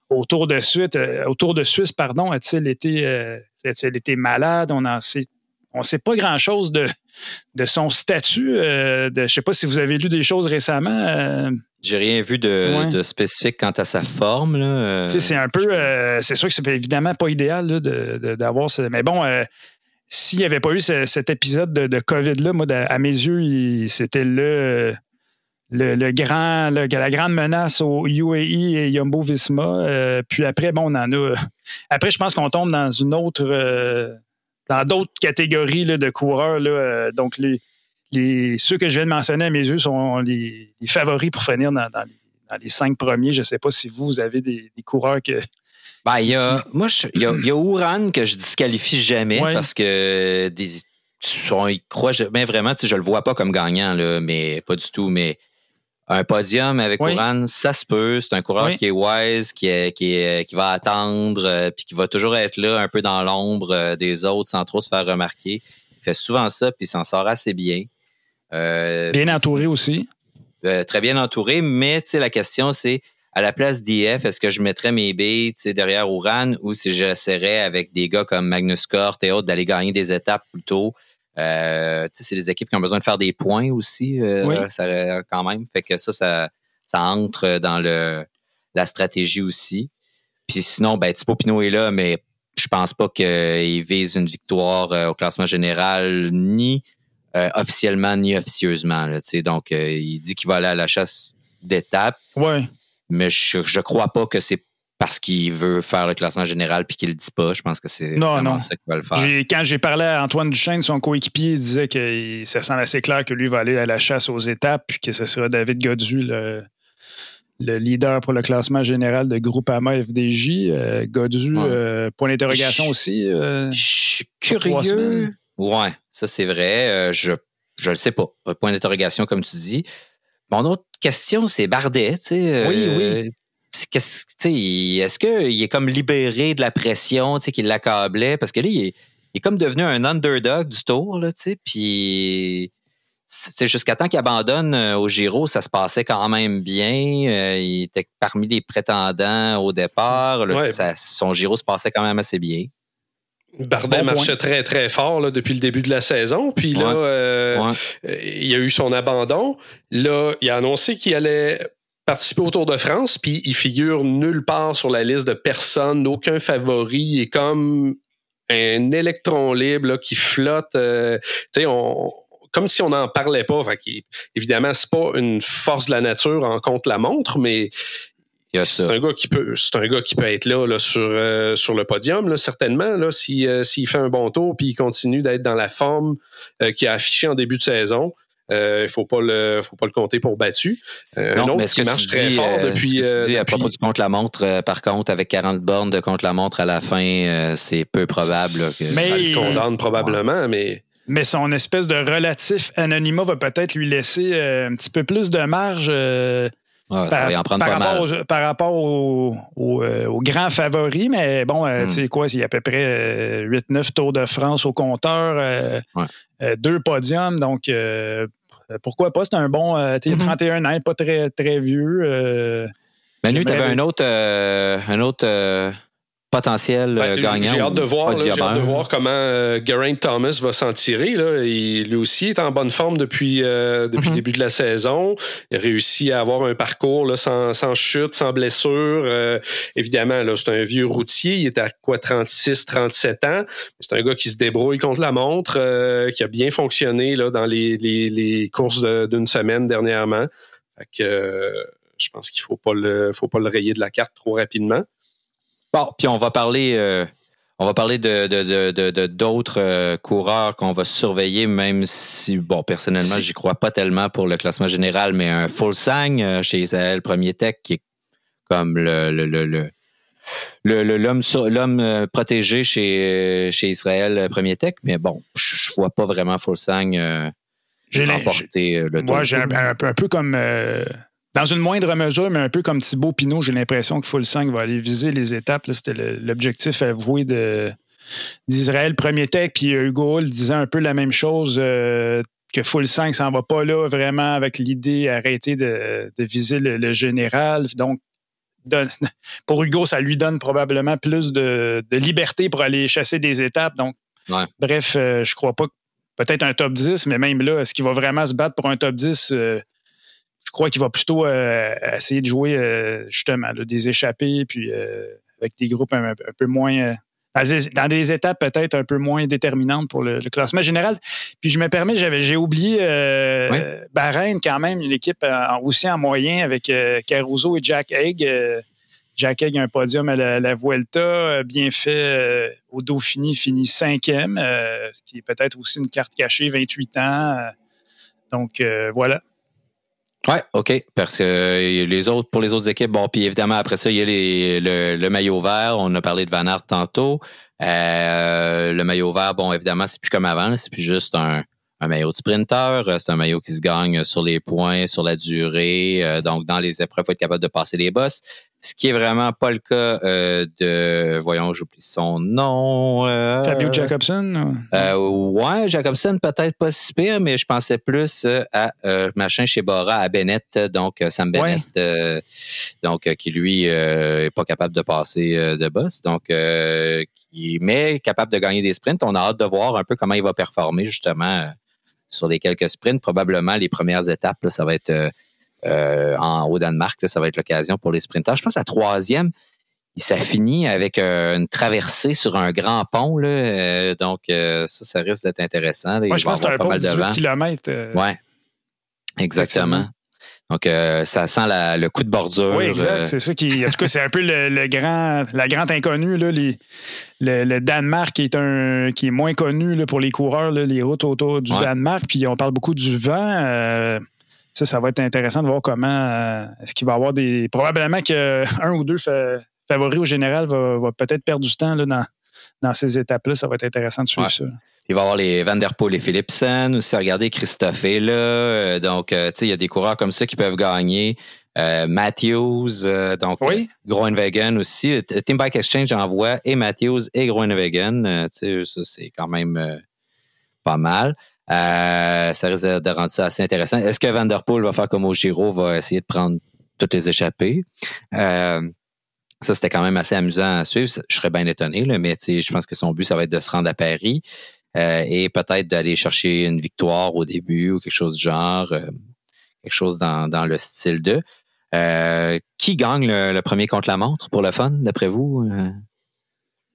autour de Suisse, autour de Suisse, pardon, a-t-il été elle était malade? On ne sait, on sait pas grand-chose de, de son statut. Euh, je ne sais pas si vous avez lu des choses récemment. Euh. J'ai rien vu de, spécifique quant à sa forme. Euh. c'est un peu. c'est sûr que c'est évidemment pas idéal d'avoir ce. Mais bon, s'il n'y avait pas eu cet épisode de, COVID-là, moi, à mes yeux, c'était le, le, grand, la grande menace au UAE et Yumbo Visma. Euh, puis après, bon, on en a. Après, je pense qu'on tombe dans une autre. Euh, dans d'autres catégories de coureurs. Là, euh, donc, les, ceux que je viens de mentionner à mes yeux sont les, favoris pour finir dans, les, cinq premiers. Je ne sais pas si vous, vous avez des, coureurs que. Ben, il y a, moi, il y a, Ouran que je disqualifie jamais parce que des, il croit, mais vraiment, je le vois pas comme gagnant, là, mais pas du tout. Mais un podium avec oui. ça se peut. C'est un coureur qui est wise, qui, est, qui, est, qui va attendre, euh, puis qui va toujours être là, un peu dans l'ombre euh, des autres, sans trop se faire remarquer. Il fait souvent ça, puis il s'en sort assez bien. Euh, bien entouré aussi. très bien entouré, mais la question, c'est à la place d'IF, est-ce que je mettrais mes billes derrière Ouran ou si j'essaierais avec des gars comme Magnus Cort et autres d'aller gagner des étapes plus tôt? Euh, c'est des équipes qui ont besoin de faire des points aussi, euh, ça, quand même. Fait que ça, ça, entre dans le, la stratégie aussi. Puis sinon, ben, Thibaut Pinot est là, mais je pense pas qu'il vise une victoire euh, au classement général, ni officiellement, ni officieusement. donc, il dit qu'il va aller à la chasse d'étapes. Ouais. mais je ne crois pas que c'est parce qu'il veut faire le classement général puis qu'il le dit pas. Je pense que c'est vraiment ça qu'il va le faire. Quand j'ai parlé à Antoine Duchesne, son coéquipier, il disait que ça semble assez clair que lui va aller à la chasse aux étapes puis que ce sera David Godu, le, le leader pour le classement général de Groupama FDJ. Euh, Godu, euh, point d'interrogation aussi. Euh, je suis curieux. Ouais, ça c'est vrai. je je le sais pas. Point d'interrogation, comme tu dis. Mon autre question, c'est Bardet. oui, oui est-ce qu'il est comme libéré de la pression qui l'accablait? Parce que là, il est, comme devenu un underdog du tour, là, puis jusqu'à temps qu'il abandonne euh, au Giro, ça se passait quand même bien. Euh, il était parmi les prétendants au départ. son Giro se passait quand même assez bien. Bardet marchait très, très fort depuis le début de la saison. Puis là, euh, il y a eu son abandon. Là, il a annoncé qu'il allait participer au Tour de France, puis il figure nulle part sur la liste de personnes, aucun favori. Il est comme un électron libre qui flotte. Euh, on, comme si on n'en parlait pas. Fait évidemment, c'est pas une force de la nature en contre la montre, mais c'est un gars qui peut, c'est un gars qui peut être là, sur, euh, sur le podium, là, certainement, là, euh, s'il fait un bon tour puis il continue d'être dans la forme qu'il a affiché en début de saison. Euh, il ne faut, pas le, faut pas le compter pour battu. Euh, non, mais ce qui marche très fort euh, depuis, À propos du contre-la-montre, par contre, avec 40 bornes de contre-la-montre à la fin, c'est peu probable que mais, ça le condamne probablement, mais. Mais son espèce de relatif anonymat va peut-être lui laisser un petit peu plus de marge par, rapport aux, grands favoris, mais bon, euh, tu sais hmm. quoi, il y a à peu près 8-9 euh, Tours de France au compteur, euh, deux podiums, donc pourquoi pas? C'est un bon, tu sais, 31 mm-hmm. ans, pas très, très vieux. Manu, tu avais un autre, un autre potentiel ben, euh, gagnant. J'ai hâte de voir, de voir comment euh, Geraint Thomas va s'en tirer. Là. Il, lui aussi est en bonne forme depuis, euh, depuis le mm-hmm. début de la saison. Il a réussi à avoir un parcours là, sans, sans, chute, sans blessure. évidemment, c'est un vieux routier. Il est à quoi 36, 37 ans. C'est un gars qui se débrouille contre la montre, qui a bien fonctionné là, dans les, les, les courses d'une semaine dernièrement. Fait que, je pense qu'il ne faut pas le faut pas le rayer de la carte trop rapidement. Bon, puis on va parler, euh, on va parler de, d'autres euh, coureurs qu'on va surveiller, même si, bon, personnellement, j'y crois pas tellement pour le classement général, mais un full sang euh, chez Israël Premier Tech qui est comme le, le, le, l'homme l'homme protégé chez, chez Israël Premier Tech, mais bon, je vois pas vraiment full sang remporter le tour. Moi, j'ai un, peu comme dans une moindre mesure, mais un peu comme Thibaut Pinot, j'ai l'impression que Full 5 va aller viser les étapes. C'était l'objectif avoué d'Israël Premier Tech. Puis Hugo Hull disait un peu la même chose euh, que Full 5 s'en va pas là vraiment avec l'idée d'arrêter de, viser le, général. Donc, pour Hugo, ça lui donne probablement plus de, liberté pour aller chasser des étapes. Donc, bref, euh, je crois pas peut-être un top 10, mais même là, est-ce qu'il va vraiment se battre pour un top 10? je crois qu'il va plutôt euh, essayer de jouer euh, justement des échappées, puis euh, avec des groupes un, peu moins. dans des étapes peut-être un peu moins déterminantes pour le, classement général. Puis je me permets, j'avais, j'ai oublié euh, quand même, une équipe aussi en moyen avec Caruso et Jack Egg. Jack Egg a un podium à la, Vuelta, bien fait au Dauphiné, finit cinquième, ce qui est peut-être aussi une carte cachée, 28 ans. donc voilà. Oui, OK. Parce que euh, les autres, pour les autres équipes, bon, puis évidemment, après ça, il y a le, maillot vert. On a parlé de Van tantôt. Euh, le maillot vert, bon, évidemment, c'est plus comme avant. C'est plus juste un, maillot de sprinter. C'est un maillot qui se gagne sur les points, sur la durée. Euh, donc, dans les épreuves, il faut être capable de passer les bosses. Ce qui est vraiment pas le cas euh, de, voyons, j'oublie son nom. Euh, Fabio Jacobson? Euh, ouais, Jacobson peut-être pas si pire, mais je pensais plus à machin chez Bora, à Bennett, donc Sam Bennett, donc qui lui est pas capable de passer de boss, donc qui mais capable de gagner des sprints. On a hâte de voir un peu comment il va performer justement sur les quelques sprints. Probablement les premières étapes, ça va être euh, en, au Danemark. ça va être l'occasion pour les sprinteurs. Je pense que la troisième, ça finit avec euh, une traversée sur un grand pont. Là, euh, donc, ça, ça risque d'être intéressant. Moi, je pense que c'est un pont de 18 km. Oui, exactement. Donc, ça sent le coup de bordure. Oui, exact. C'est ça qui. En tout cas, c'est un peu le, grand, la grande inconnue. Là, le, Danemark qui est, un, qui est moins connu là, pour les coureurs, les routes autour du Danemark. Puis on parle beaucoup du vent. Ça, ça va être intéressant de voir comment. Est-ce qu'il va y avoir des. Probablement qu'un ou deux favoris au général va, va peut-être perdre du temps là, dans, dans ces étapes-là. Ça va être intéressant de suivre ça. Il va y avoir les Van Der Poel et Philipsen aussi. Regardez, Christophe est là. Euh, donc, euh, tu sais, il y a des coureurs comme ça qui peuvent gagner. Euh, Matthews, donc oui. Groenwegen aussi. Team Bike Exchange envoie et Matthews et Groenwegen. tu sais, ça, c'est quand même pas mal. Ça risque de rendre ça assez intéressant. Est-ce que Van Der Poel va faire comme au Giro, va essayer de prendre toutes les échappées? Ça, c'était quand même assez amusant à suivre. Je serais bien étonné, là, mais je pense que son but, ça va être de se rendre à Paris euh, et peut-être d'aller chercher une victoire au début ou quelque chose du genre, euh, quelque chose dans, dans, le style de. Euh, qui gagne le, premier contre la montre pour le fun, d'après vous?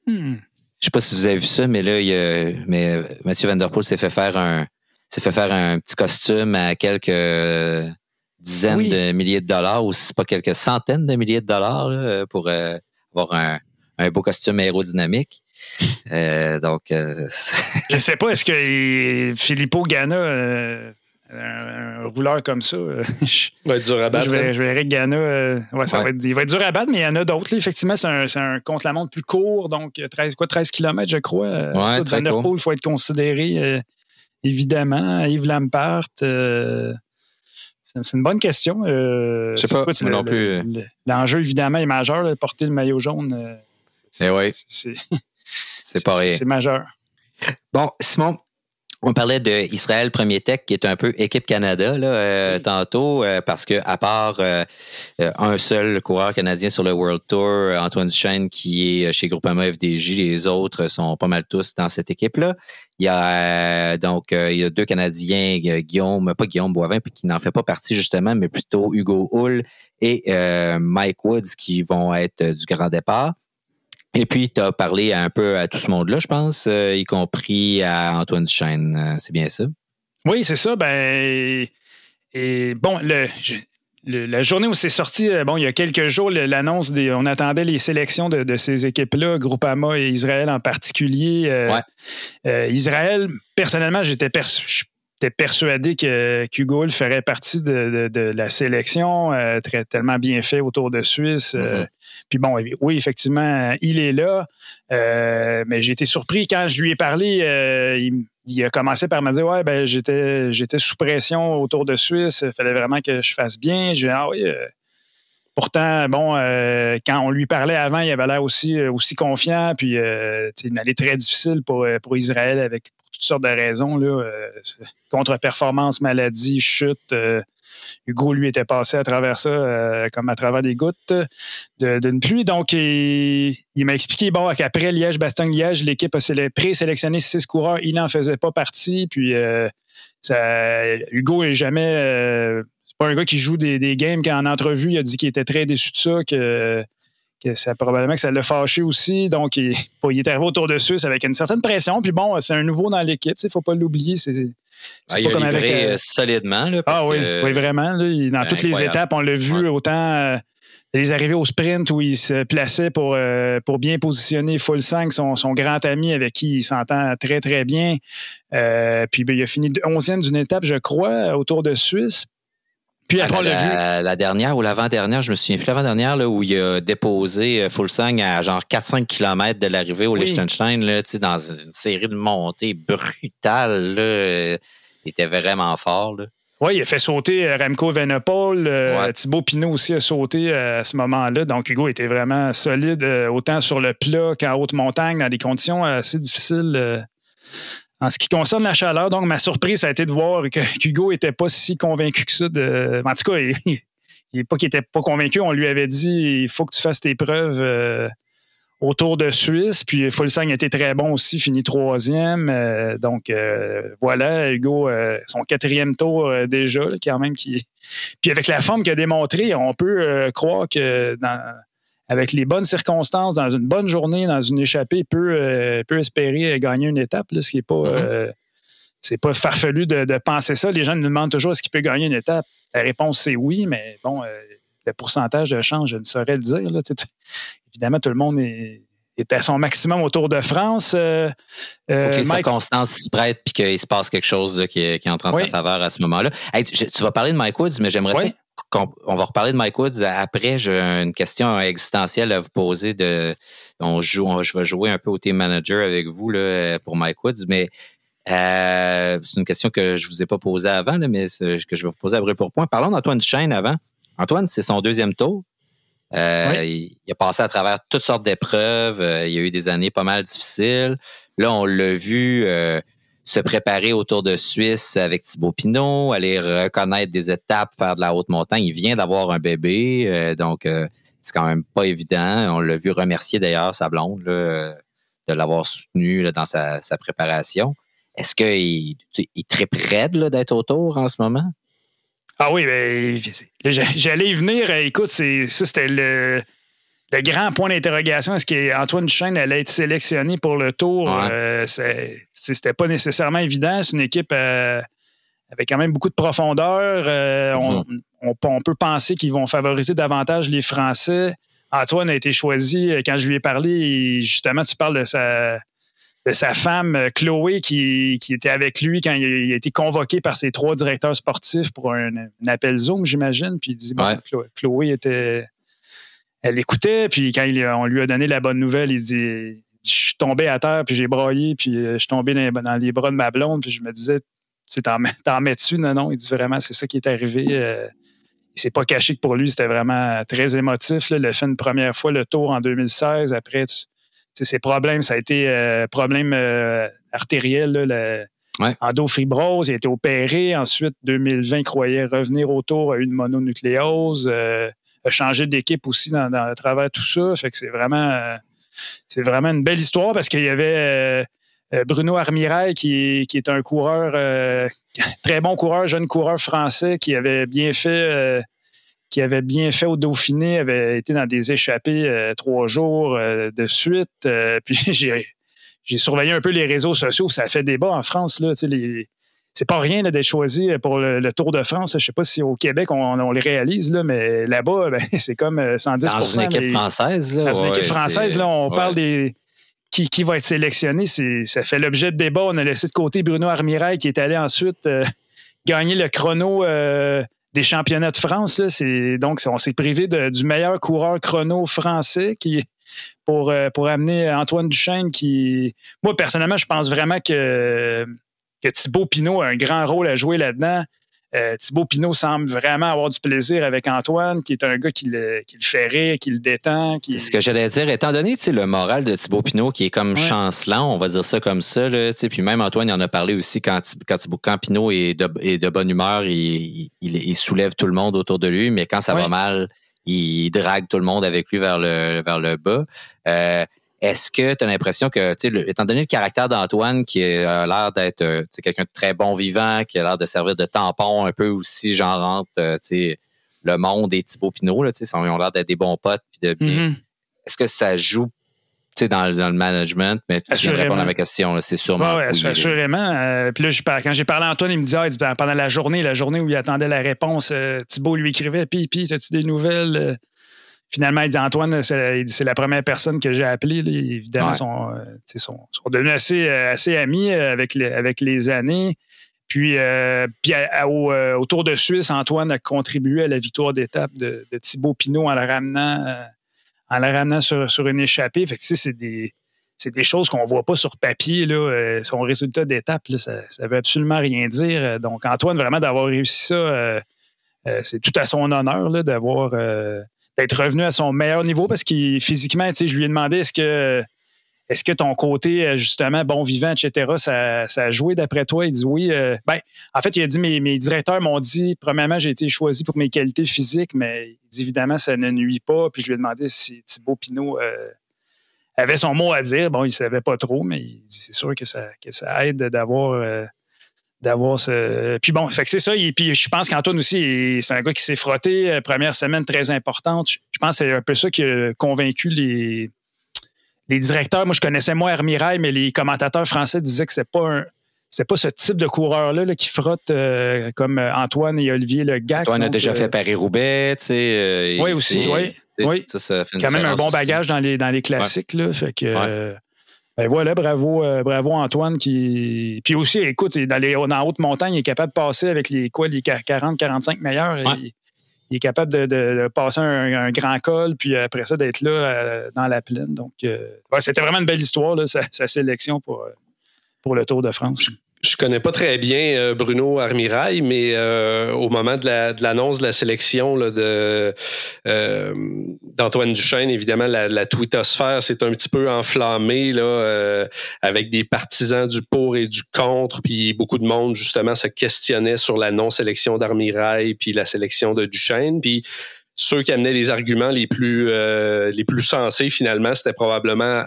Hmm. Je sais pas si vous avez vu ça, mais là, il y a, mais Mathieu Van Der Poel s'est fait faire un s'est fait faire un petit costume à quelques dizaines de milliers de dollars ou si c'est pas quelques centaines de milliers de dollars pour euh, avoir un, un, beau costume aérodynamique. Euh, donc, euh, je sais pas, est-ce que Filippo Gana, un, rouleur comme ça, je, va être dur à battre. Je, vais, hein? je verrai Gana, ouais, ça Va être, il va être dur à battre, mais il y en a d'autres. Effectivement, c'est un, un contre-la-montre plus court, donc 13, quoi, 13 km, je crois. Ouais, très court. il faut être considéré, évidemment. Yves Lampart. C'est une bonne question. Euh, je sais pas, moi non plus. L'enjeu, évidemment, est majeur. porter le maillot jaune, euh, eh oui. c'est pas rien. C'est majeur. Bon, Simon, on parlait d'Israël Premier Tech, qui est un peu équipe Canada là, euh, tantôt, euh, parce que à part euh, un seul coureur canadien sur le World Tour, Antoine Duchesne, qui est chez Groupama FDJ, les autres sont pas mal tous dans cette équipe-là. Il y a donc il y a deux Canadiens, Guillaume, pas Guillaume Boivin, puis qui n'en fait pas partie justement, mais plutôt Hugo Hull et Mike Woods qui vont être du grand départ. Et puis, tu as parlé un peu à tout ce monde-là, je pense, euh, y compris à Antoine Duchesne. Euh, c'est bien ça? Oui, c'est ça. Ben, et bon, le, la journée où c'est sorti, euh, bon, il y a quelques jours, l'annonce des. On attendait les sélections de, ces équipes-là, Groupama et Israël en particulier. ouais. Israël, personnellement, j'étais persuadé que Hugo ferait partie de, la sélection, euh, très, tellement bien fait autour de Suisse. Euh, mm-hmm. puis bon, oui, effectivement, il est là. Euh, mais j'ai été surpris quand je lui ai parlé. Il, a commencé par me dire Ouais, ben j'étais, j'étais sous pression autour de Suisse. Il fallait vraiment que je fasse bien. Je Ah oui. Pourtant, bon, quand on lui parlait avant, il avait l'air aussi, aussi confiant. Puis, c'est une année très difficile pour, pour Israël avec toutes sortes de raisons. Là, euh, contre-performance, maladie, chute. Euh, Hugo, lui, était passé à travers ça euh, comme à travers des gouttes d'une pluie. Donc, il, m'a expliqué bon, qu'après Liège-Bastogne-Liège, l'équipe a présélectionné six coureurs. Il n'en faisait pas partie. Puis, ça, Hugo est jamais. c'est pas un gars qui joue des, des games. Quand en entrevue, il a dit qu'il était très déçu de ça, que ça, probablement que ça l'a fâché aussi. Donc, il, est arrivé autour de Suisse avec une certaine pression. Puis bon, c'est un nouveau dans l'équipe. Il ne faut pas l'oublier. C'est, ah, il a livré avec, euh, solidement. ah oui, oui, vraiment. dans toutes les étapes, on l'a vu autant euh, les arrivées au sprint où il se plaçait pour, euh, pour bien positionner Full 5, son, son, grand ami avec qui il s'entend très, très bien. puis ben, il a fini 11e d'une étape, je crois, autour de Suisse. Puis après, on l'a vu. La dernière ou l'avant-dernière, je me souviens plus, l'avant-dernière, où il a déposé euh, Fulsang à genre 4-5 km de l'arrivée au Liechtenstein, là, dans une série de montées brutales. Là, il était vraiment fort. Oui, il a fait sauter euh, Remco Venepol. Euh, Thibaut Pinot aussi a sauté à ce moment-là. Donc, Hugo était vraiment solide, autant sur le plat qu'en haute montagne, dans des conditions assez difficiles en ce qui concerne la chaleur, donc ma surprise, a été de voir que Hugo n'était pas si convaincu que ça. En tout cas, il, n'est pas qu'il n'était pas convaincu. On lui avait dit il faut que tu fasses tes preuves euh, autour de Suisse. Puis Fulsang était très bon aussi, fini troisième. Euh, donc euh, voilà, Hugo, son quatrième tour déjà, quand même. Qui... Puis avec la forme qu'il a démontré, on peut croire que dans avec les bonnes circonstances, dans une bonne journée, dans une échappée, peut, euh, peut espérer gagner une étape, ce qui n'est pas, mm-hmm. c'est pas farfelu de, penser ça. Les gens nous demandent toujours est-ce qu'il peut gagner une étape? La réponse, c'est oui, mais bon, le pourcentage de chance, je ne saurais le dire. Là. Évidemment, tout le monde est, est à son maximum au Tour de France. Euh, euh que les circonstances s'y prêtent puis qu'il se passe quelque chose qui, qui, entre en sa faveur à ce moment-là. tu vas parler de Mike Woods, mais j'aimerais ça on va reparler de Mike Woods après. J'ai une question existentielle à vous poser. De, on joue, je vais jouer un peu au team manager avec vous là, pour Mike Woods, mais euh, c'est une question que je ne vous ai pas posée avant, mais que je vais vous poser après pour point. Parlons d'Antoine Duchesne avant. Antoine, c'est son deuxième tour. Euh, il, a passé à travers toutes sortes d'épreuves. Euh, il y a eu des années pas mal difficiles. Là, on l'a vu euh, se préparer autour de Suisse avec Thibaut Pinot, aller reconnaître des étapes, faire de la haute montagne. Il vient d'avoir un bébé, donc c'est quand même pas évident. On l'a vu remercier d'ailleurs sa blonde de l'avoir soutenu dans sa, préparation. Est-ce qu'il est très près d'être autour en ce moment? Ah oui, ben, j'allais y venir. Écoute, ça, c'était le, grand point d'interrogation. Est-ce qu'Antoine Duchesne allait être sélectionné pour le tour? Euh, c'était pas nécessairement évident. C'est une équipe euh, avec quand même beaucoup de profondeur. Euh, mm-hmm. on, peut penser qu'ils vont favoriser davantage les Français. Antoine a été choisi. Quand je lui ai parlé, justement, tu parles de sa de sa femme euh, Chloé qui, était avec lui quand il a, été convoqué par ses trois directeurs sportifs pour un, appel Zoom, j'imagine. Puis il dit bon, Chloé était. Elle écoutait, puis quand on lui a donné la bonne nouvelle, il dit Je suis tombé à terre, puis j'ai broyé, puis euh, je suis tombé dans, les bras de ma blonde, puis je me disais T'en, mets-tu? Non, non. Il dit vraiment, c'est ça qui est arrivé. Euh, il s'est pas caché que pour lui, c'était vraiment très émotif. Là. Il a fait une première fois le tour en 2016. Après, ses problèmes, ça a été euh, problème euh, artériel, là, endofibrose, il a été opéré. Ensuite, 2020, il croyait revenir autour à une mononucléose. Euh, a changé d'équipe aussi dans, à travers tout ça. Que c'est vraiment, une belle histoire parce qu'il y avait Bruno Armirail qui, est un coureur, très bon coureur, jeune coureur français qui avait bien fait qui avait bien fait au Dauphiné, avait été dans des échappées euh, trois jours euh, de suite. Euh, puis j'ai, surveillé un peu les réseaux sociaux. Ça fait débat en France. Là, c'est pas rien d'être choisi pour le, Tour de France. Je sais pas si au Québec on, les réalise, là, mais là-bas, ben, c'est comme 110 Dans une équipe française. Là, dans une équipe française, là, on parle des. Qui, qui, va être sélectionné, ça fait l'objet de débat. On a laissé de côté Bruno Armirail qui est allé ensuite gagner le chrono des championnats de France. Là, donc, on s'est privé du meilleur coureur chrono français qui, pour, euh, pour amener Antoine Duchesne qui. Moi, personnellement, je pense vraiment que, que Thibaut Pinot a un grand rôle à jouer là-dedans. Euh, Thibaut Pinot semble vraiment avoir du plaisir avec Antoine, qui est un gars qui le, qui le fait rire, qui le détend. Qui... Ce que j'allais dire, étant donné le moral de Thibaut Pinot qui est comme chancelant, on va dire ça comme ça, là, puis même Antoine il en a parlé aussi quand, quand, Thibaut, Pinot est de, bonne humeur, il, il, soulève tout le monde autour de lui, mais quand ça va mal, il drague tout le monde avec lui vers le, vers le bas. Euh, est-ce que tu as l'impression que, étant donné le caractère d'Antoine, qui a l'air d'être euh, quelqu'un de très bon vivant, qui a l'air de servir de tampon un peu aussi, genre entre euh, le monde et Thibaut Pinot, là, ils ont l'air d'être des bons potes. de mm-hmm. Est-ce que ça joue dans, dans, le management, mais tu viens de répondre à ma question, c'est sûrement. Oui, assurément. Euh, puis là, quand j'ai parlé à Antoine, il me dit, ah, ben, pendant la journée, la journée où il attendait la réponse, Thibaut lui écrivait Puis, puis, as-tu des nouvelles Finalement, il dit Antoine, c'est la première personne que j'ai appelée. Évidemment, ils sont, euh, sont, sont, devenus assez, euh, assez amis euh, avec les, avec les années. Puis, puis au, Tour de Suisse, Antoine a contribué à la victoire d'étape de, Thibaut Pinot en la ramenant, en la ramenant sur, sur une échappée. Fait que, c'est des, des choses qu'on ne voit pas sur papier. Là. Son résultat d'étape, ça ne veut absolument rien dire. Donc, Antoine, vraiment, d'avoir réussi ça, c'est tout à son honneur d'avoir d'être revenu à son meilleur niveau parce qu'il physiquement, je lui ai demandé est-ce que est-ce que ton côté, euh, justement, bon vivant, etc., ça, a joué d'après toi? Il dit oui. Euh, ben, en fait, il a dit mes, mes directeurs m'ont dit, premièrement, j'ai été choisi pour mes qualités physiques, mais il dit évidemment, ça ne nuit pas. Puis je lui ai demandé si Thibaut Pinot euh, avait son mot à dire. Bon, il ne savait pas trop, mais il dit c'est sûr que ça, que ça aide d'avoir d'avoir ce. Puis bon, fait que c'est ça. Et puis je pense qu'Antoine aussi, c'est un gars qui s'est frotté. Euh, première semaine très importante. Je pense que c'est un peu ça qui a convaincu les, les directeurs. Moi, je connaissais moi Hermirail, mais les commentateurs français disaient que c'est pas un. c'est pas ce type de coureur-là qui frotte euh, comme Antoine et Olivier Le Gac. Antoine a déjà fait Paris-Roubaix, tu sais. oui, aussi, oui. oui. Ça, ça fait quand même un bon bagage dans les, dans les classiques. Là, fait que, ben voilà, bravo, bravo Antoine qui. Puis aussi, écoute, dans les dans haute montagne, il est capable de passer avec les quoi, les 40-45 meilleurs il est capable de, passer un, grand col, puis après ça, d'être là euh, dans la plaine. Donc, euh, c'était vraiment une belle histoire, sa, sélection pour, euh, pour le Tour de France. Je connais pas très bien euh, Bruno Armirail, mais euh, au moment de l'annonce de, la sélection de euh, d'Antoine Duchesne, évidemment, la, la twittosphère s'est un petit peu enflammée là, avec des partisans du pour et du contre, puis beaucoup de monde justement se questionnait sur la non-sélection d'Armirail, puis la sélection de Duchesne, puis ceux qui amenaient les arguments les plus les plus sensés finalement, c'était probablement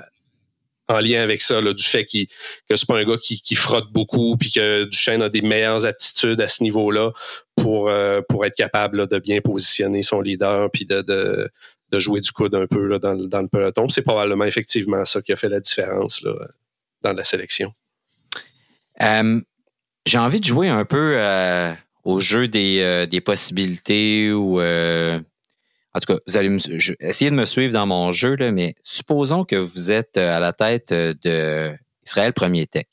en lien avec ça, du fait qu'il, que c'est pas un gars qui, frotte beaucoup, puis que Duchesne a des meilleures aptitudes à ce niveau-là pour, euh, être capable de bien positionner son leader, puis de, jouer du coude un peu dans, le peloton. C'est probablement effectivement ça qui a fait la différence dans la sélection. Euh, j'ai envie de jouer un peu euh, au jeu des, des possibilités ou en tout cas, vous allez essayer de me suivre dans mon jeu, là, mais supposons que vous êtes euh, à la tête euh, de Israël Premier Tech.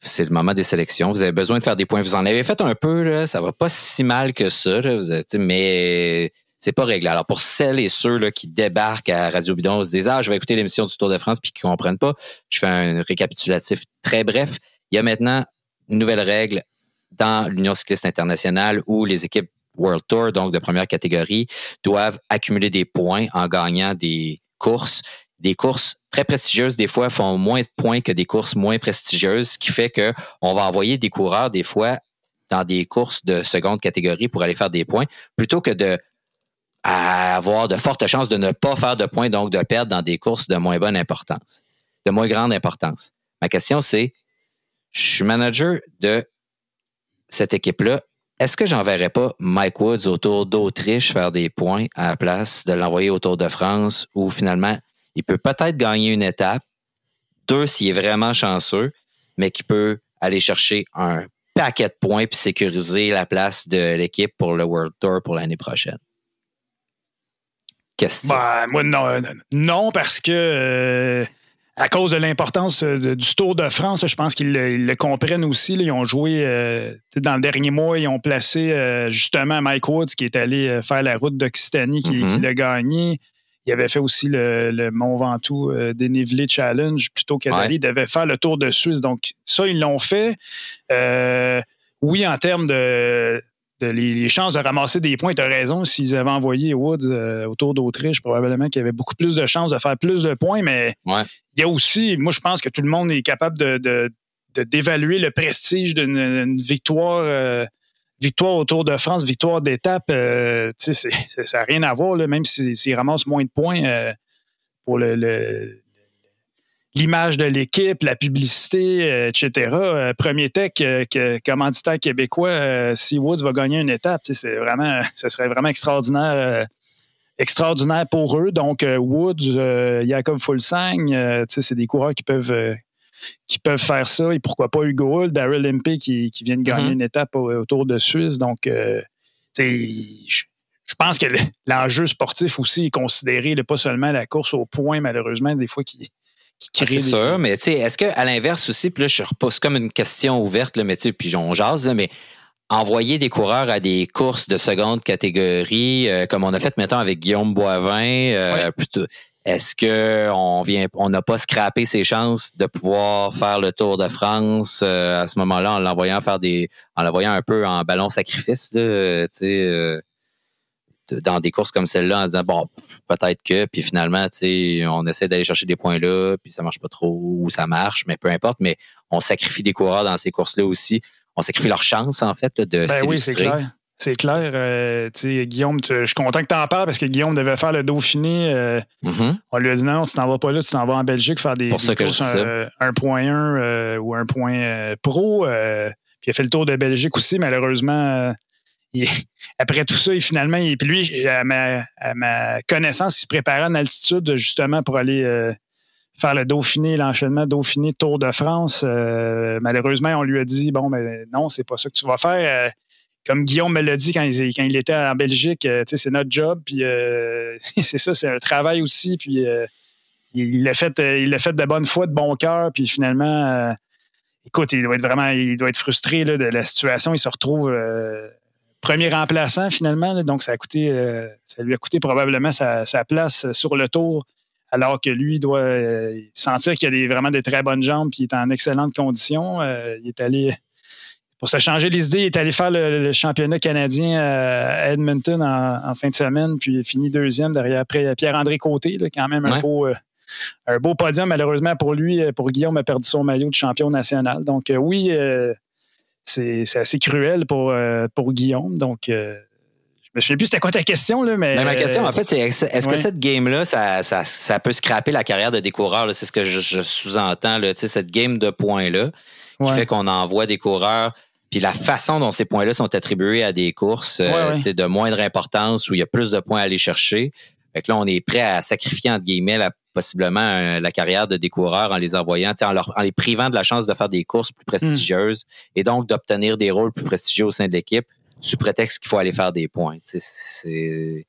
C'est le moment des sélections. Vous avez besoin de faire des points. Vous en avez fait un peu, là, ça va pas si mal que ça, vous êtes, mais c'est pas réglé. Alors, pour celles et ceux là, qui débarquent à Radio Bidon, se disent Ah, je vais écouter l'émission du Tour de France puis qui comprennent pas, je fais un récapitulatif très bref. Il y a maintenant une nouvelle règle dans l'Union cycliste internationale où les équipes World Tour, donc de première catégorie, doivent accumuler des points en gagnant des courses. Des courses très prestigieuses, des fois, font moins de points que des courses moins prestigieuses, ce qui fait qu'on va envoyer des coureurs, des fois, dans des courses de seconde catégorie pour aller faire des points, plutôt que de avoir de fortes chances de ne pas faire de points, donc de perdre dans des courses de moins bonne importance, de moins grande importance. Ma question, c'est, je suis manager de cette équipe-là est-ce que j'enverrais pas Mike Woods autour d'Autriche faire des points à la place de l'envoyer autour de France où finalement il peut peut-être gagner une étape, deux s'il est vraiment chanceux, mais qui peut aller chercher un paquet de points puis sécuriser la place de l'équipe pour le World Tour pour l'année prochaine? Qu'est-ce que ben, moi, non, non, parce que euh, à cause de l'importance euh, du Tour de France, je pense qu'ils le, comprennent aussi. Ils ont joué euh, dans le dernier mois, ils ont placé euh, justement Mike Woods qui est allé faire la route d'Occitanie, qui, mm-hmm. l'a gagné. Il avait fait aussi le, Mont Ventoux dénivelé Challenge plutôt qu'à Il devait faire le Tour de Suisse. Donc, ça, ils l'ont fait. oui, en termes de, les, chances de ramasser des points, tu as raison, s'ils avaient envoyé Woods euh, autour d'Autriche, probablement qu'il y avait beaucoup plus de chances de faire plus de points, mais il y a aussi, moi je pense que tout le monde est capable de, d'évaluer le prestige d'une victoire. Euh, victoire autour de France, victoire d'étape, euh, ça n'a rien à voir, même s'ils ramassent moins de points pour le, l'image de l'équipe, la publicité, euh, etc. Euh, premier tech, euh, que, commanditaire québécois, si Woods va gagner une étape, c'est vraiment, ce serait vraiment extraordinaire. extraordinaire pour eux. Donc, Woods, Jacob Fulsang, c'est des coureurs qui peuvent, qui peuvent faire ça. Et pourquoi pas Hugo Hull, Daryl Impey qui, qui vient de gagner mm-hmm. une étape autour de Suisse. Donc, je pense que l'enjeu sportif aussi est considéré, pas seulement la course au point, malheureusement, des fois, qui, ah, c'est sûr, mais tu sais, est-ce qu'à l'inverse aussi, puis là, je repose comme une question ouverte, là, mais tu sais, puis on jase, là, mais envoyer des coureurs à des courses de seconde catégorie, euh, comme on a fait maintenant avec Guillaume Boivin, euh, est-ce qu'on vient, on n'a pas scrappé ses chances de pouvoir faire le Tour de France euh, à ce moment-là en l'envoyant faire des, en l'envoyant un peu en ballon sacrifice, tu sais dans des courses comme celle-là en disant bon peut-être que puis finalement tu sais on essaie d'aller chercher des points là puis ça marche pas trop ou ça marche mais peu importe mais on sacrifie des coureurs dans ces courses là aussi on sacrifie leur chance en fait de ben oui c'est clair c'est clair. Euh, Guillaume, je suis content que tu en parles parce que Guillaume devait faire le Dauphiné. Euh, mm-hmm. On lui a dit non, tu t'en vas pas là, tu t'en vas en Belgique faire des, Pour courses 1.1 euh, ou un point pro. puis il a fait le tour de Belgique aussi. Malheureusement, après tout ça, finalement, et puis lui, à ma, connaissance, il se préparait en altitude justement pour aller euh, faire le Dauphiné, l'enchaînement Dauphiné Tour de France. malheureusement, on lui a dit bon, mais ben, non, c'est pas ça que tu vas faire. comme Guillaume me l'a dit quand il, il était en Belgique, c'est notre job, puis c'est ça, c'est un travail aussi, puis il l'a fait, il fait de bonne foi, de bon cœur, puis finalement écoute, il doit être vraiment il doit être frustré de la situation. Il se retrouve euh, premier remplaçant finalement. donc, ça, a coûté, euh, ça lui a coûté probablement sa, place sur le tour, alors que lui doit euh, sentir qu'il a des, vraiment des très bonnes jambes et il est en excellente condition. il est allé. Pour se changer les idées, il est allé faire le, championnat canadien à Edmonton en, fin de semaine, puis il finit deuxième derrière Pierre-André Côté, quand même un beau, un beau podium, malheureusement pour lui. Euh, pour Guillaume, a perdu son maillot de champion national. Donc, euh, oui, euh, c'est assez cruel pour, pour Guillaume. Donc, je me souviens plus c'était quoi ta question, là, mais. ma question, en fait, c'est est-ce que cette game-là, ça, peut scraper la carrière de des coureurs? C'est ce que je, sous-entends, cette game de points-là, qui fait qu'on envoie des coureurs. Puis la façon dont ces points-là sont attribués à des courses de moindre importance où il y a plus de points à aller chercher. Fait que là, on est prêt à sacrifier, entre guillemets, la possiblement euh, la carrière de des coureurs en les envoyant, en, leur, en les privant de la chance de faire des courses plus prestigieuses et donc d'obtenir des rôles plus prestigieux au sein de l'équipe sous prétexte qu'il faut aller faire des points. C'est ça. Euh,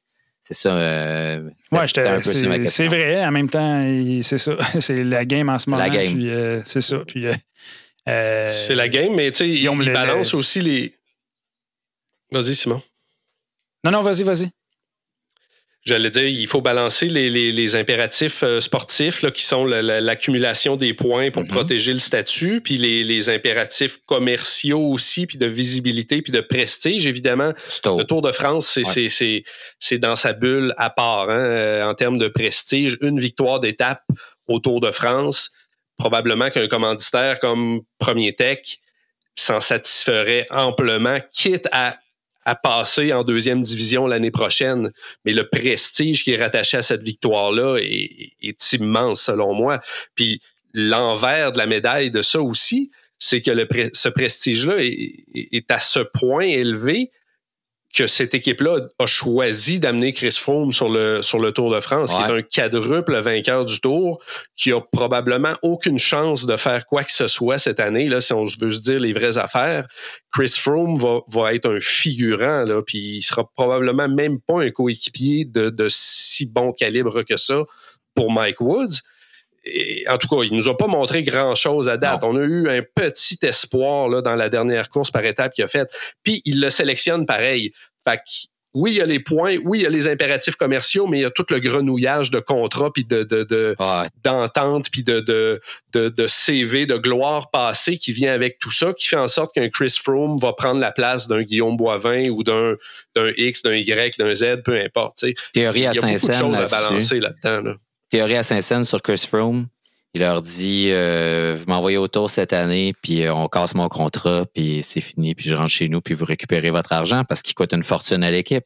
c'est vrai. En même temps, c'est ça. C'est la game en ce moment. La game. Euh, c'est ça. Puis, c'est la game, mais tu sais, ils, ils balancent aussi les. Vas-y, Simon. Non, non, vas-y, vas-y. J'allais dire, il faut balancer les, impératifs euh, sportifs là, qui sont l'accumulation des points pour mm-hmm. protéger le statut, puis les, impératifs commerciaux aussi, puis de visibilité, puis de prestige. Évidemment, le Tour de France, c'est dans sa bulle à part hein, euh, en termes de prestige. Une victoire d'étape au Tour de France, probablement qu'un commanditaire comme Premier Tech s'en satisferait amplement, quitte à à passer en deuxième division l'année prochaine. Mais le prestige qui est rattaché à cette victoire-là est, immense, selon moi. Puis l'envers de la médaille de ça aussi, c'est que ce prestige-là est, à ce point élevé que cette équipe-là a choisi d'amener Chris Froome sur le, sur le Tour de France, qui est un quadruple vainqueur du Tour, qui a probablement aucune chance de faire quoi que ce soit cette année, là, si on veut se dire les vraies affaires. Chris Froome va, va être un figurant, là, puis il sera probablement même pas un coéquipier de, de si bon calibre que ça pour Mike Woods en tout cas, il nous a pas montré grand-chose à date. On a eu un petit espoir là, dans la dernière course par étape qu'il a faite. Puis, il le sélectionne pareil. Fait oui, il y a les points, oui, il y a les impératifs commerciaux, mais il y a tout le grenouillage de contrats, puis de, d'entente, puis de, de, de, CV, de gloire passée qui vient avec tout ça, qui fait en sorte qu'un Chris Froome va prendre la place d'un Guillaume Boivin ou d'un, d'un X, d'un Y, d'un Z, peu importe. Théorie à Il y a beaucoup de choses à balancer là-dedans. Là théorie à Saint-Saëns sur Chris Froome. Il leur dit euh, Vous m'envoyez autour cette année, puis euh, on casse mon contrat, puis c'est fini, puis je rentre chez nous, puis vous récupérez votre argent parce qu'il coûte une fortune à l'équipe.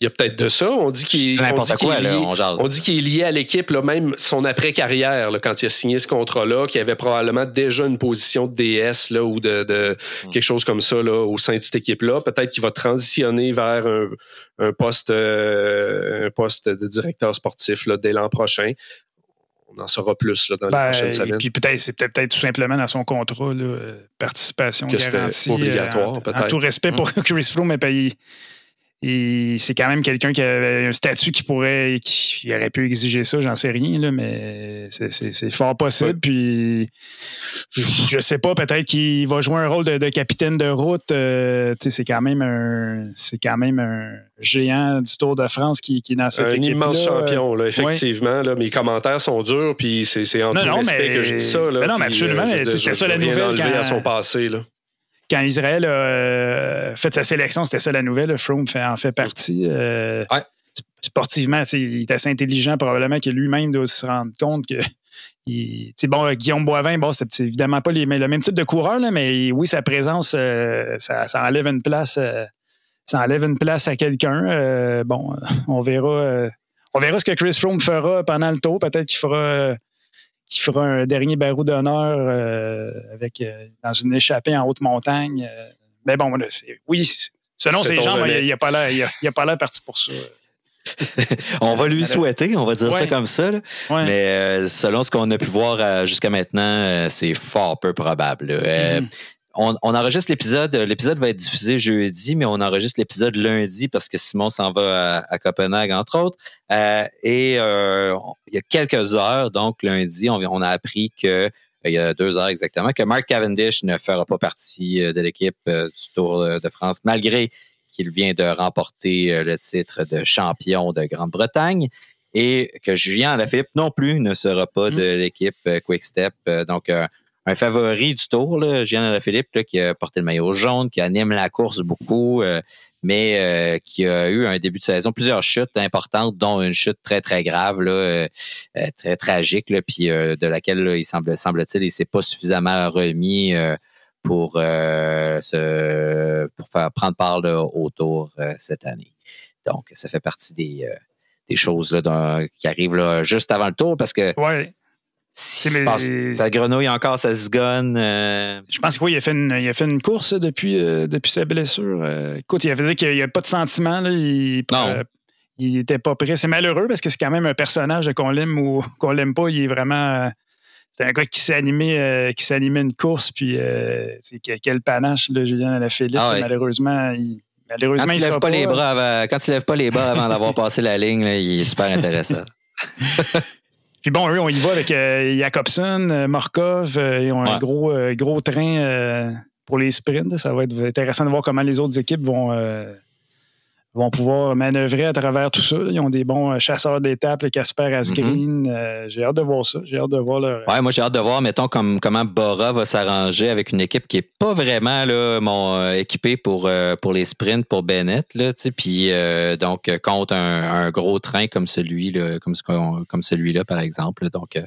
Il y a peut-être de ça. On dit qu'il on, dit qu'il est lié à l'équipe, même son après-carrière, quand il a signé ce contrat-là, qu'il avait probablement déjà une position de DS là, ou de, hmm. quelque chose comme ça là, au sein de cette équipe-là. Peut-être qu'il va transitionner vers un, poste, euh, un poste de directeur sportif là, dès l'an prochain on en saura plus là, dans les ben, prochaines semaines. Puis peut-être, c'est peut-être tout simplement dans son contrat, là, participation que garantie. Obligatoire, peut-être. En tout respect pour hmm. Chris Froome, mais c'est quand même quelqu'un qui avait un statut qui pourrait, qui aurait pu exiger ça, j'en sais rien, là, mais c'est fort possible. Puis je, sais pas, peut-être qu'il va jouer un rôle de, capitaine de route. Euh, c'est quand même un, c'est quand même un géant du Tour de France qui, qui est dans cette équipe. Un immense champion, là, effectivement. Là, mes commentaires sont durs, puis c'est en tout respect que je dis ça. Là, non, mais absolument. C'était ça la nouvelle. Quand, à son passé. Là quand Israël a euh, fait sa sélection, c'était ça la nouvelle. Froome fait, en fait partie. Euh, sportivement, il est assez intelligent, probablement que lui-même doit se rendre compte que. bon, Guillaume Boivin, bon, c'est évidemment pas le même type de coureur, mais oui, sa présence, euh, ça, enlève une place. ça enlève une place à quelqu'un. bon, on verra. on verra ce que Chris Froome fera pendant le tour. Peut-être qu'il fera qui fera un dernier barreau d'honneur euh, avec euh, dans une échappée en haute montagne. mais bon, oui, selon ces gens, il n'y a, pas l'air parti pour ça. on va lui souhaiter, on va dire ça comme ça. Mais selon ce qu'on a pu voir jusqu'à maintenant, c'est fort peu probable. On, enregistre l'épisode. L'épisode va être diffusé jeudi, mais on enregistre l'épisode lundi parce que Simon s'en va à, Copenhague, entre autres. Euh, et euh, il y a quelques heures, donc lundi, on, a appris que il y a deux heures exactement, que Mark Cavendish ne fera pas partie euh, de l'équipe du Tour de France, malgré qu'il vient de remporter le titre de champion de Grande-Bretagne et que Julien Alaphilippe non plus ne sera pas mm. de l'équipe Quick Step. Donc, un favori du tour, là, Jean Philippe, qui a porté le maillot jaune, qui anime la course beaucoup, euh, mais euh, qui a eu un début de saison, plusieurs chutes importantes, dont une chute très, très grave, là, euh, très tragique, là, puis de laquelle il semble, semble-t-il, il s'est pas suffisamment remis pour, se, pour faire prendre part au tour cette année. Donc, ça fait partie des, des choses là, qui arrivent là, juste avant le tour parce que ouais. Si ça grenouille encore, ça se gonne. Euh. Je pense qu'il a, fait une, il a fait une course depuis, euh, depuis sa blessure. Euh. écoute, il a fait dire qu'il n'y a pas de sentiment. Là, il, il était pas prêt. C'est malheureux parce que c'est quand même un personnage qu'on l'aime ou qu'on l'aime pas. Il est vraiment. C'est un gars qui s'est animé, qui s'est animé une course. Puis, quel panache, là, Julien Alaphilippe. Ah Malheureusement, il, Malheureusement, quand il, lève pas, les bras avant, quand il lève pas les bras avant d'avoir passé la ligne, il est super intéressant. Puis bon, eux, on y va avec euh, Jacobson, euh, Markov. Euh, ils ont un gros, gros train pour les sprints. Ça va être intéressant de voir comment les autres équipes vont, vont pouvoir manœuvrer à travers tout ça. Ils ont des bons euh, chasseurs d'étapes, les Casper Asgreen. Mhm. Euh, j'ai hâte de voir ça. J'ai hâte de voir leur. Ouais, moi j'ai hâte de voir, mettons, comme, comment Bora va s'arranger avec une équipe qui n'est pas vraiment là, mon, euh, équipée pour, pour les sprints pour Bennett. Là, puis donc contre un, gros train comme celui là, comme, comme celui-là, par exemple. Donc,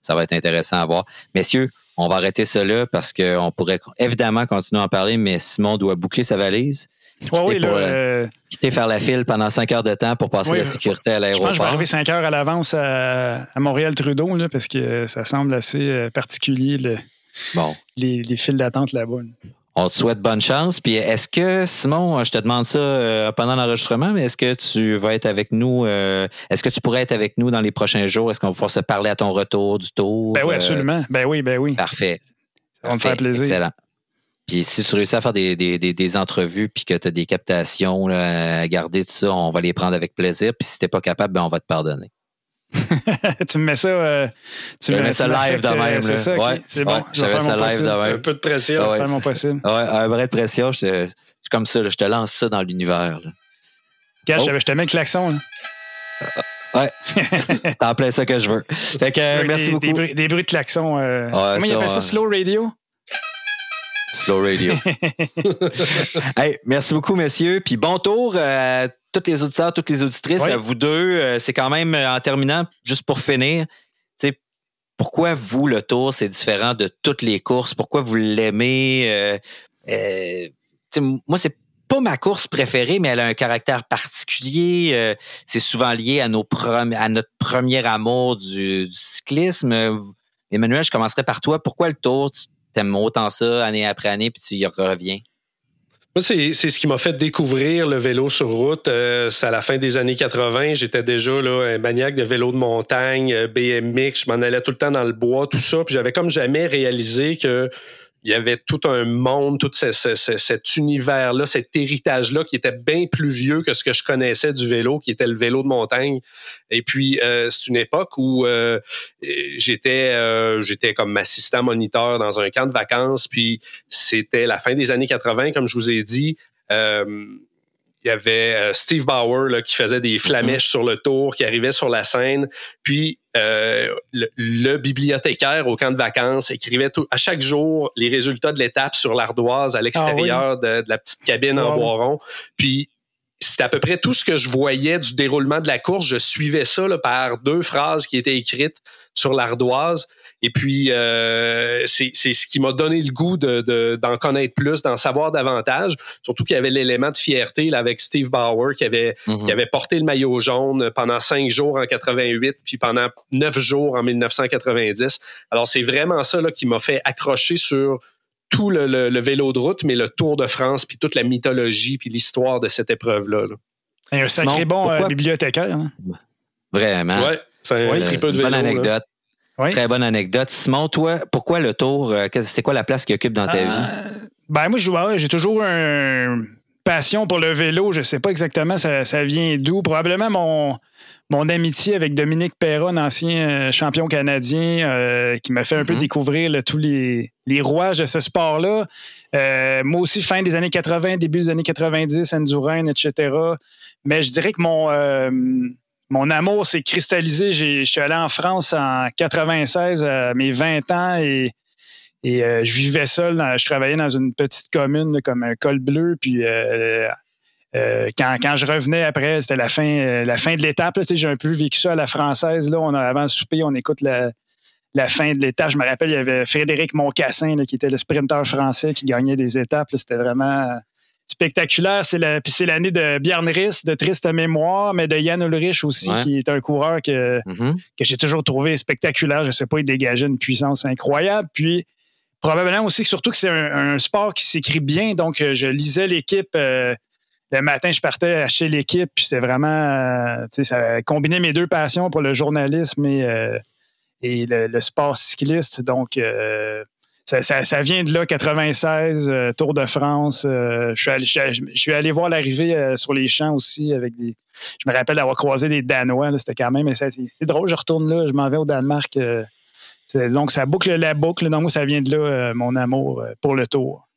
ça va être intéressant à voir. Messieurs, on va arrêter cela parce qu'on pourrait évidemment continuer à en parler, mais Simon doit boucler sa valise. Ouais, oui, là, euh, quitter faire la file pendant cinq heures de temps pour passer la sécurité à l'aéroport. Je vais arriver cinq heures à l'avance à, Montréal-Trudeau, parce que ça semble assez euh, particulier, bon. les, les files d'attente là-bas. On te souhaite bonne chance. Puis est-ce que, Simon, je te demande ça euh, pendant l'enregistrement, mais est-ce que tu vas être avec nous? est-ce que tu pourrais être avec nous dans les prochains jours? Est-ce qu'on va pouvoir se parler à ton retour du tour? Ben oui, absolument. Ben oui, ben oui. Parfait. Ça va me faire plaisir. Excellent. Puis si tu réussis à faire des, des, des, entrevues puis que tu as des captations à garder tout ça, on va les prendre avec plaisir. Puis si t'es pas capable, ben on va te pardonner. tu me mets ça, euh, tu me mets ça live de même. C'est ça, ouais, c'est bon. je vais ça live de même. Un peu de pression. Ouais, mon possible. Ouais, un vrai de pression. Je, je, suis comme ça, je te lance ça dans l'univers. Gars, oh. je te mets le klaxon. Ouais, c'est en plein ça que je veux. Fait que, merci beaucoup. Des bruits, des bruits de klaxon. Euh... comment il appelle ça? Slow radio? Slow radio. hey, merci beaucoup, messieurs. Puis bon tour à tous les auditeurs, toutes les auditrices, à vous deux. Euh, c'est quand même, euh, en terminant, juste pour finir, pourquoi vous, le tour, c'est différent de toutes les courses? Pourquoi vous l'aimez? Euh, euh, moi, c'est pas ma course préférée, mais elle a un caractère particulier. c'est souvent lié à, nos à notre premier amour du, du, cyclisme. Emmanuel, je commencerai par toi. Pourquoi le tour? T'aimes autant ça année après année, puis tu y reviens? Moi, c'est ce qui m'a fait découvrir le vélo sur route. Euh, c'est à la fin des années 80. J'étais déjà un maniaque de vélo de montagne, euh, BMX. Je m'en allais tout le temps dans le bois, tout ça. Puis j'avais comme jamais réalisé que il y avait tout un monde, tout cet univers-là, cet héritage-là qui était bien plus vieux que ce que je connaissais du vélo, qui était le vélo de montagne. Et puis, euh, c'est une époque où euh, j'étais euh, j'étais comme assistant moniteur dans un camp de vacances, puis c'était la fin des années 80, comme je vous ai dit il y avait euh, Steve Bauer là, qui faisait des flamèches sur le tour, qui arrivait sur la scène. Puis euh, le, bibliothécaire au camp de vacances écrivait tout, à chaque jour les résultats de l'étape sur l'ardoise à ah l'extérieur de, la petite cabine en bois rond. Puis c'était à peu près tout ce que je voyais du déroulement de la course. Je suivais ça là, par deux phrases qui étaient écrites sur l'ardoise. Et puis, euh, c'est ce qui m'a donné le goût d'en de, connaître plus, d'en savoir davantage. Surtout qu'il y avait l'élément de fierté là, avec Steve Bauer qui avait, mhm. qui avait porté le maillot jaune pendant cinq jours en 88, puis pendant neuf jours en 1990. Alors, c'est vraiment ça là, qui m'a fait accrocher sur tout le, le, vélo de route, mais le Tour de France, puis toute la mythologie, puis l'histoire de cette épreuve-là. là Un sacré bon bibliothécaire. Hein? Vraiment. Ouais, c'est un de Bonne anecdote. Très bonne anecdote. Simon, toi, pourquoi le tour? C'est quoi la place qu'il occupe dans ta vie? Ben moi, j'ai toujours une passion pour le vélo. Je ne sais pas exactement ça, ça vient d'où. Probablement mon, mon amitié avec Dominique Perron, ancien euh, champion canadien, euh, qui m'a fait un peu mm-hmm. découvrir tous les, les, rouages de ce sport-là. Euh, moi aussi, fin des années 80, début des années 90, Endurance, etc. Mais je dirais que mon, mon amour s'est cristallisé. Je suis allé en France en 96 à mes 20 ans et euh, je vivais seul, je travaillais dans une petite commune comme un col bleu, puis euh, euh, quand, je revenais après, c'était la fin, de l'étape. J'ai un peu vécu ça à la française. On a, avant le souper, on écoute la, fin de l'étape. Je me rappelle, il y avait Frédéric Moncassin, qui était le sprinter français qui gagnait des étapes. C'était vraiment spectaculaire. C'est la, puis c'est l'année de Bjarne Riss, de triste mémoire, mais de Yann Ulrich aussi, qui est un coureur que, mm-hmm. que j'ai toujours trouvé spectaculaire. Je ne sais pas, il dégageait une puissance incroyable. Puis probablement aussi, surtout que c'est un, sport qui s'écrit bien. Donc, euh, je lisais l'équipe. Euh, le matin, je partais acheter l'équipe, puis c'est vraiment, euh, tu sais, ça combinait mes deux passions pour le journalisme et, et le, sport cycliste. Donc, ça, vient de là, 96, Tour de France. je, suis allé, je, suis allé voir l'arrivée sur les champs aussi avec des. Je me rappelle d'avoir croisé des Danois. C'était quand même. C'est drôle, je retourne là, je m'en vais au Danemark donc, ça boucle la boucle. Donc, ça vient de là, euh, mon amour euh, pour le tour.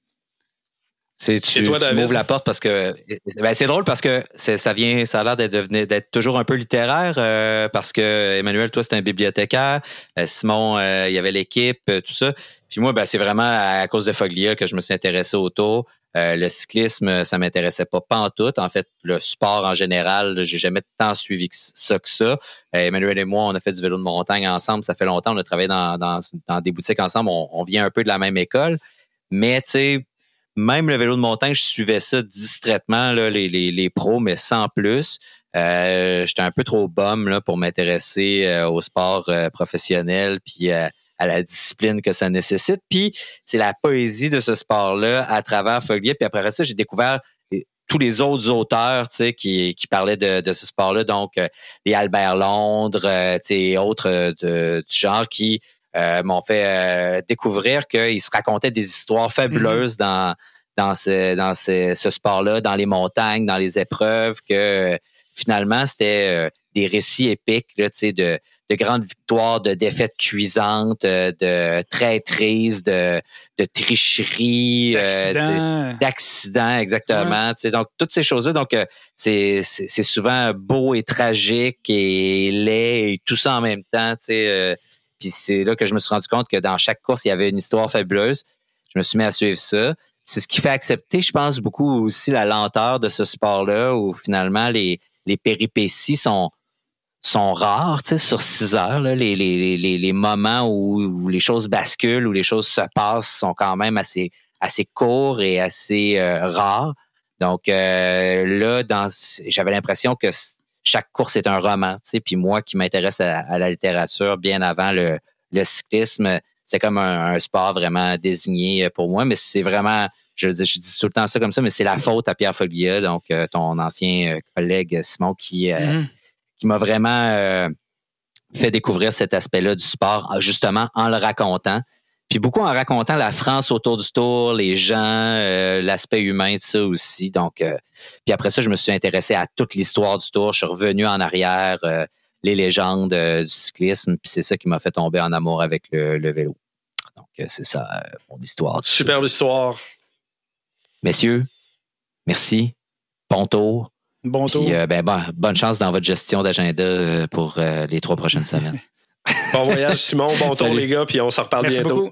C'est tu, tu m'ouvres la porte parce que ben, c'est drôle parce que ça vient, ça a l'air d'être toujours un peu littéraire euh, parce que Emmanuel, toi, c'est un bibliothécaire. Simon, il y avait l'équipe, tout ça. Puis moi, ben, c'est vraiment à cause de Foglia que je me suis intéressé au tour. le cyclisme, ça m'intéressait pas, pas en tout. En fait, le sport en général, j'ai jamais tant suivi ça que ça. Emmanuel et moi, on a fait du vélo de montagne ensemble. Ça fait longtemps. On a travaillé dans, dans, des boutiques ensemble. On, on, vient un peu de la même école. Mais, tu sais, même le vélo de montagne, je suivais ça distraitement, là, les, les, les pros, mais sans plus. Euh, J'étais un peu trop bum là, pour m'intéresser euh, au sport euh, professionnel puis à la discipline que ça nécessite. Puis c'est la poésie de ce sport-là à travers Foglier. Puis après ça, j'ai découvert tous les autres auteurs tu sais, qui, qui parlaient de, ce sport-là, donc les Albert Londres, tu sais, autres de, du genre qui m'ont fait euh, découvrir qu'ils se racontaient des histoires fabuleuses mm-hmm. dans dans ce dans ce, ce sport-là, dans les montagnes, dans les épreuves, que finalement c'était euh, des récits épiques là, de de grandes victoires, de défaites cuisantes, de traîtrises, de, de tricheries, d'accidents, exactement. Donc, toutes ces choses-là, donc c'est souvent beau et tragique et laid et tout ça en même temps. sais puis c'est là que je me suis rendu compte que dans chaque course, il y avait une histoire fabuleuse. Je me suis mis à suivre ça. C'est ce qui fait accepter, je pense, beaucoup aussi la lenteur de ce sport-là, où finalement les, les péripéties sont, sont rares, tu sais, sur six heures. Les, les, les, les, moments où, les choses basculent, où les choses se passent, sont quand même assez, assez courts et assez euh, rares. Donc euh, là, j'avais l'impression que chaque course est un roman. Tu sais, puis moi qui m'intéresse à, la littérature bien avant le, le cyclisme, c'est comme un, sport vraiment désigné pour moi, mais c'est vraiment, je, je, dis tout le temps ça comme ça, mais c'est la faute à Pierre Foglia, donc euh, ton ancien euh, collègue Simon, qui, euh, mm-hmm. qui m'a vraiment fait découvrir cet aspect-là du sport, justement en le racontant. Puis beaucoup en racontant la France autour du tour, les gens, euh, l'aspect humain de ça aussi. Donc, euh, puis après ça, je me suis intéressé à toute l'histoire du tour. Je suis revenu en arrière, euh, les légendes du cyclisme. Puis c'est ça qui m'a fait tomber en amour avec le, vélo. Donc, c'est ça, mon histoire. Superbe histoire. Messieurs, merci. Bon tour. Bon tour. Puis, ben, bonne chance dans votre gestion d'agenda pour les trois prochaines semaines. Bon voyage, Simon. Bon tour, les gars, puis on se reparle bientôt.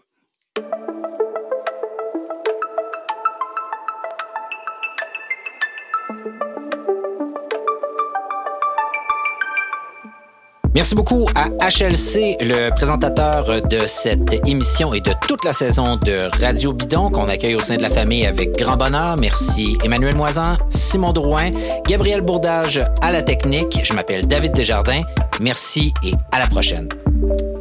Merci beaucoup à HLC, le présentateur de cette émission et de toute la saison de Radio Bidon qu'on accueille au sein de la famille avec grand bonheur. Merci Emmanuel Moisan, Simon Drouin, Gabriel Bourdage à la technique. Je m'appelle David Desjardins. Merci et à la prochaine. Thank you.